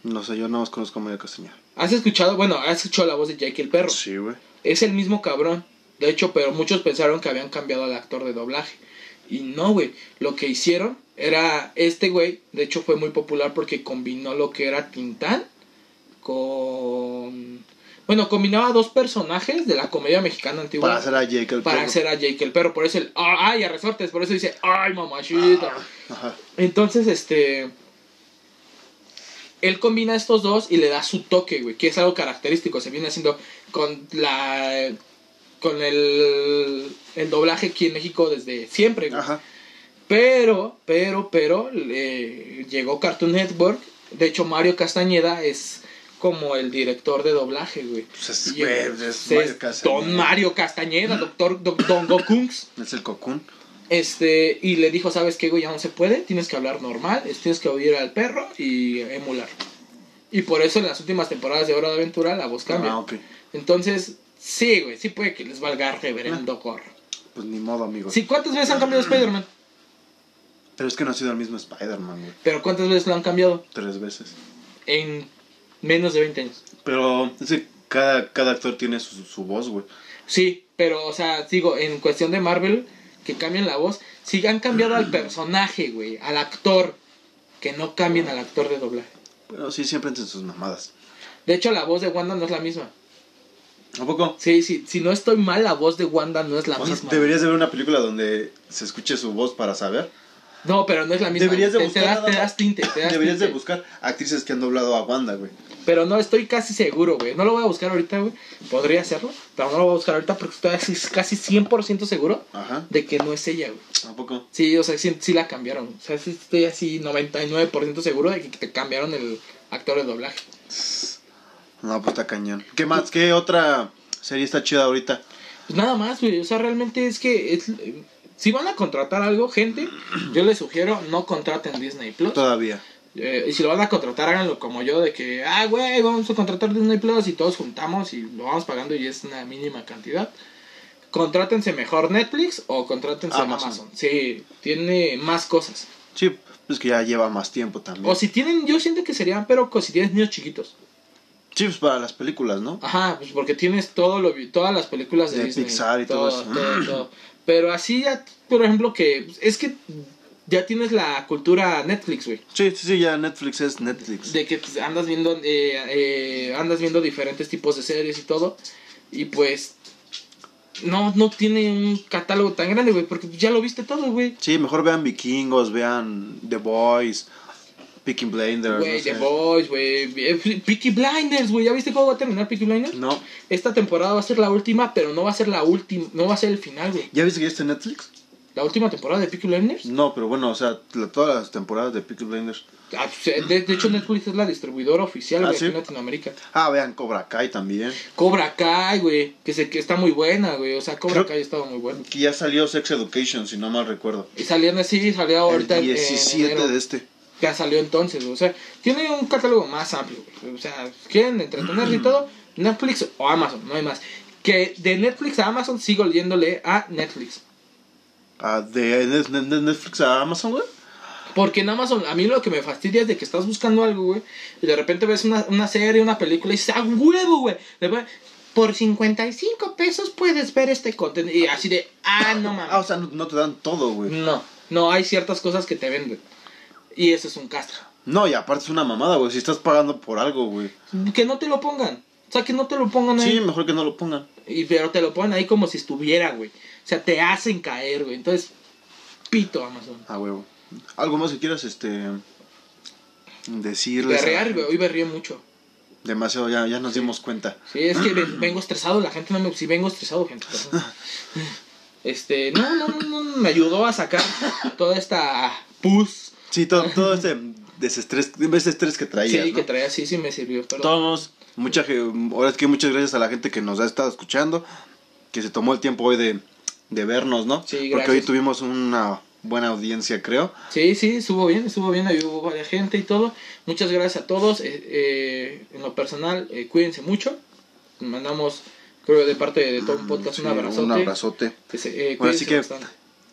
No sé, yo nada más conozco a Mario Castañeda. ¿Has escuchado? Bueno, has escuchado la voz de Jake el perro. Sí, güey. Es el mismo cabrón. De hecho, pero muchos pensaron que habían cambiado al actor de doblaje. Y no, güey. Lo que hicieron era este güey. De hecho, fue muy popular porque combinó lo que era Tintán con. Bueno, combinaba dos personajes de la comedia mexicana antigua. Para hacer a Jake el para perro. hacer a Jake el perro. Por eso el. ¡Ay, a resortes! Por eso dice. ¡Ay, mamachita! Ajá. Entonces, este. Él combina estos dos y le da su toque, güey, que es algo característico. Se viene haciendo con la. con el. el doblaje aquí en México desde siempre, güey. Ajá. Pero, pero, pero, eh, llegó Cartoon Network. De hecho, Mario Castañeda es como el director de doblaje, güey. Pues es, Y güey, es- es. Don Mario Castañeda, doctor Don, Don Gokunks. Es el Cocoon. Este, y le dijo, ¿sabes qué, güey? Ya no se puede, tienes que hablar normal, es- tienes que oír al perro y emular. Y por eso en las últimas temporadas de Hora de Aventura la voz cambia. Ah, ok. Entonces, sí, güey, sí puede que les valga reverendo gorro. Pues ni modo, amigo. Sí, ¿cuántas veces han cambiado Spider-Man? Pero es que no ha sido el mismo Spider-Man, güey. Pero ¿cuántas veces lo han cambiado? Tres veces. En menos de 20 años. Pero es que cada, cada actor tiene su, su voz, güey. Sí, pero, o sea, digo, en cuestión de Marvel, que cambien la voz, sí han cambiado al personaje, güey, al actor, que no cambien al actor de doblaje. Pero sí, siempre entre sus mamadas. De hecho, la voz de Wanda no es la misma. ¿A poco? Sí, sí, si no estoy mal, la voz de Wanda no es la O sea, misma. deberías de ver una película donde se escuche su voz para saber. No, pero no es la misma. Deberías de Te- buscar Te, das, nada te más. das tinte, te das Deberías de buscar actrices que han doblado a Wanda, güey. Pero no, estoy casi seguro, güey. No lo voy a buscar ahorita, güey. Podría hacerlo, pero no lo voy a buscar ahorita porque estoy casi 100% seguro Ajá. de que no es ella, güey. ¿A poco? Sí, o sea, sí, sí la cambiaron. O sea, sí estoy así 99% seguro de que te cambiaron el actor de doblaje. No, pues está cañón. ¿Qué más? ¿Qué otra serie está chida ahorita? Pues nada más, güey. O sea, realmente es que es, si van a contratar algo, gente, yo les sugiero no contraten Disney Plus. Todavía. Eh, y si lo van a contratar, háganlo como yo, de que, ah, güey, vamos a contratar Disney Plus y todos juntamos y lo vamos pagando y es una mínima cantidad. contrátense mejor Netflix o contrátense Amazon. Amazon. Sí, tiene más cosas. Sí, es que ya lleva más tiempo también. O si tienen, yo siento que serían, pero si tienes niños chiquitos. Sí, pues para las películas, ¿no? Ajá, pues porque tienes todo lo, todas las películas de, De Disney. Pixar y todo eso. todo, todo. Pero así ya, por ejemplo, que es que ya tienes la cultura Netflix, güey. Sí, sí, sí, ya Netflix es Netflix. De que pues, andas viendo eh, eh, andas viendo diferentes tipos de series y todo. Y pues no, no tiene un catálogo tan grande, güey, porque ya lo viste todo, güey. Sí, mejor vean Vikingos, vean The Boys, Picking Blinders. Güey, no The. Boys, güey. eh, Peaky Blinders, güey. ¿Ya viste cómo va a terminar Peaky Blinders? No. Esta temporada va a ser la última, pero no va a ser la última, no va a ser el final, güey. ¿Ya viste que ya está en Netflix? La última temporada de Peaky Blinders. No, pero bueno, o sea, la- todas las temporadas de Picking Blinders. Ah, pues, de, de hecho, Netflix es la distribuidora oficial, ¿Ah, güey, sí? aquí en Latinoamérica. Ah, vean Cobra Kai también. Cobra Kai, güey, que, se, que está muy buena, güey. O sea, Cobra Creo- Kai estaba muy buena. Que ya salió Sex Education, si no mal recuerdo. Y salían así, salió ahorita el en- en 17 enero. de este. Ya salió entonces, o sea, tiene un catálogo más amplio. O sea, quieren entretenerse y todo, Netflix o Amazon, no hay más. Que de Netflix a Amazon sigo yéndole a Netflix. Ah, de, Netflix a Amazon, güey. Porque en Amazon, a mí lo que me fastidia es de que estás buscando algo, güey, y de repente ves una, una serie, una película y dices, ¡ah, huevo, güey! De verdad, Por 55 pesos puedes ver este contenido. Y así de, ah, no mames. Ah, o sea, no, no te dan todo, güey. No, no, hay ciertas cosas que te venden. Y eso es un castro. No, y aparte es una mamada, güey. Si estás pagando por algo, güey. Que no te lo pongan. O sea, que no te lo pongan ahí. Sí, mejor que no lo pongan. Y, pero te lo ponen ahí como si estuviera, güey. O sea, te hacen caer, güey. Entonces, pito Amazon. Ah, huevo. ¿Algo más que quieras, este... Decirles? Berrear, güey. Hoy berreé mucho. Demasiado, ya, ya nos dimos cuenta. Sí, es que ven- vengo estresado. La gente no me... Sí, vengo estresado, gente. Este, no, no, no, no. Me ayudó a sacar toda esta pus. Sí, todo, todo ese desestrés, ese estrés que traías, Sí, ¿no? que traía, sí, sí me sirvió. Pero... Todos, mucha, ahora es que muchas gracias a la gente que nos ha estado escuchando, que se tomó el tiempo hoy de, de vernos, ¿no? Sí, Porque gracias. hoy tuvimos una buena audiencia, creo. Sí, sí, estuvo bien, estuvo bien, ahí hubo varias gente y todo. Muchas gracias a todos. eh, eh, en lo personal, eh, cuídense mucho. Mandamos, creo, de parte de todo un podcast, Sí, un abrazote. Un abrazote. Que se, eh, Ahora cuídense sí que bastante.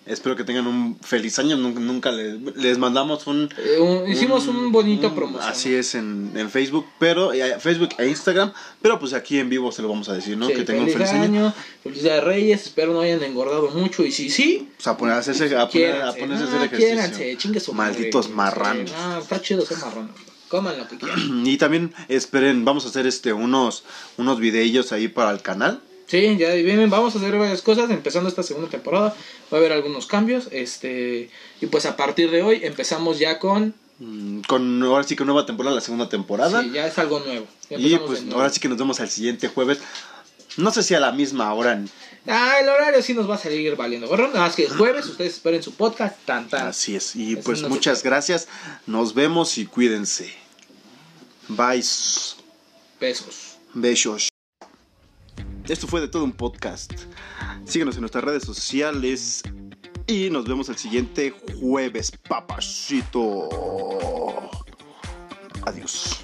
Espero que tengan un feliz año. Nunca, nunca les, les mandamos un... Eh, un- hicimos un, bonito un- promoción. Así es en, en Facebook, pero eh, Facebook e Instagram, pero pues aquí en vivo se lo vamos a decir, ¿no? Sí, que tengan un feliz año. año, feliz día de Reyes, espero no hayan engordado mucho y si sí, Pues a poner a hacerse, a poner, a ponerse a hacer ejercicio. chingue su Malditos marranos. No, está chido ser marrano, coman lo que quieran. Y también esperen, vamos a hacer este unos unos videillos ahí para el canal. Sí, ya vienen, vamos a hacer varias cosas, empezando esta segunda temporada, va a haber algunos cambios, este, y pues a partir de hoy empezamos ya con, mm, Con ahora sí que nueva temporada, la segunda temporada. sí, ya es algo nuevo. Y pues nuevo. ahora sí que nos vemos al siguiente jueves. No sé si a la misma hora. Ah, el horario sí nos va a salir valiendo. gorro, nada más que es jueves, ustedes esperen su podcast, tan tan. Así es. Y Eso pues no muchas gracias. Nos vemos y cuídense. Bye. Besos. Besos. Esto fue de todo un podcast. Síguenos en nuestras redes sociales. Y nos vemos el siguiente jueves, papachito. Adiós.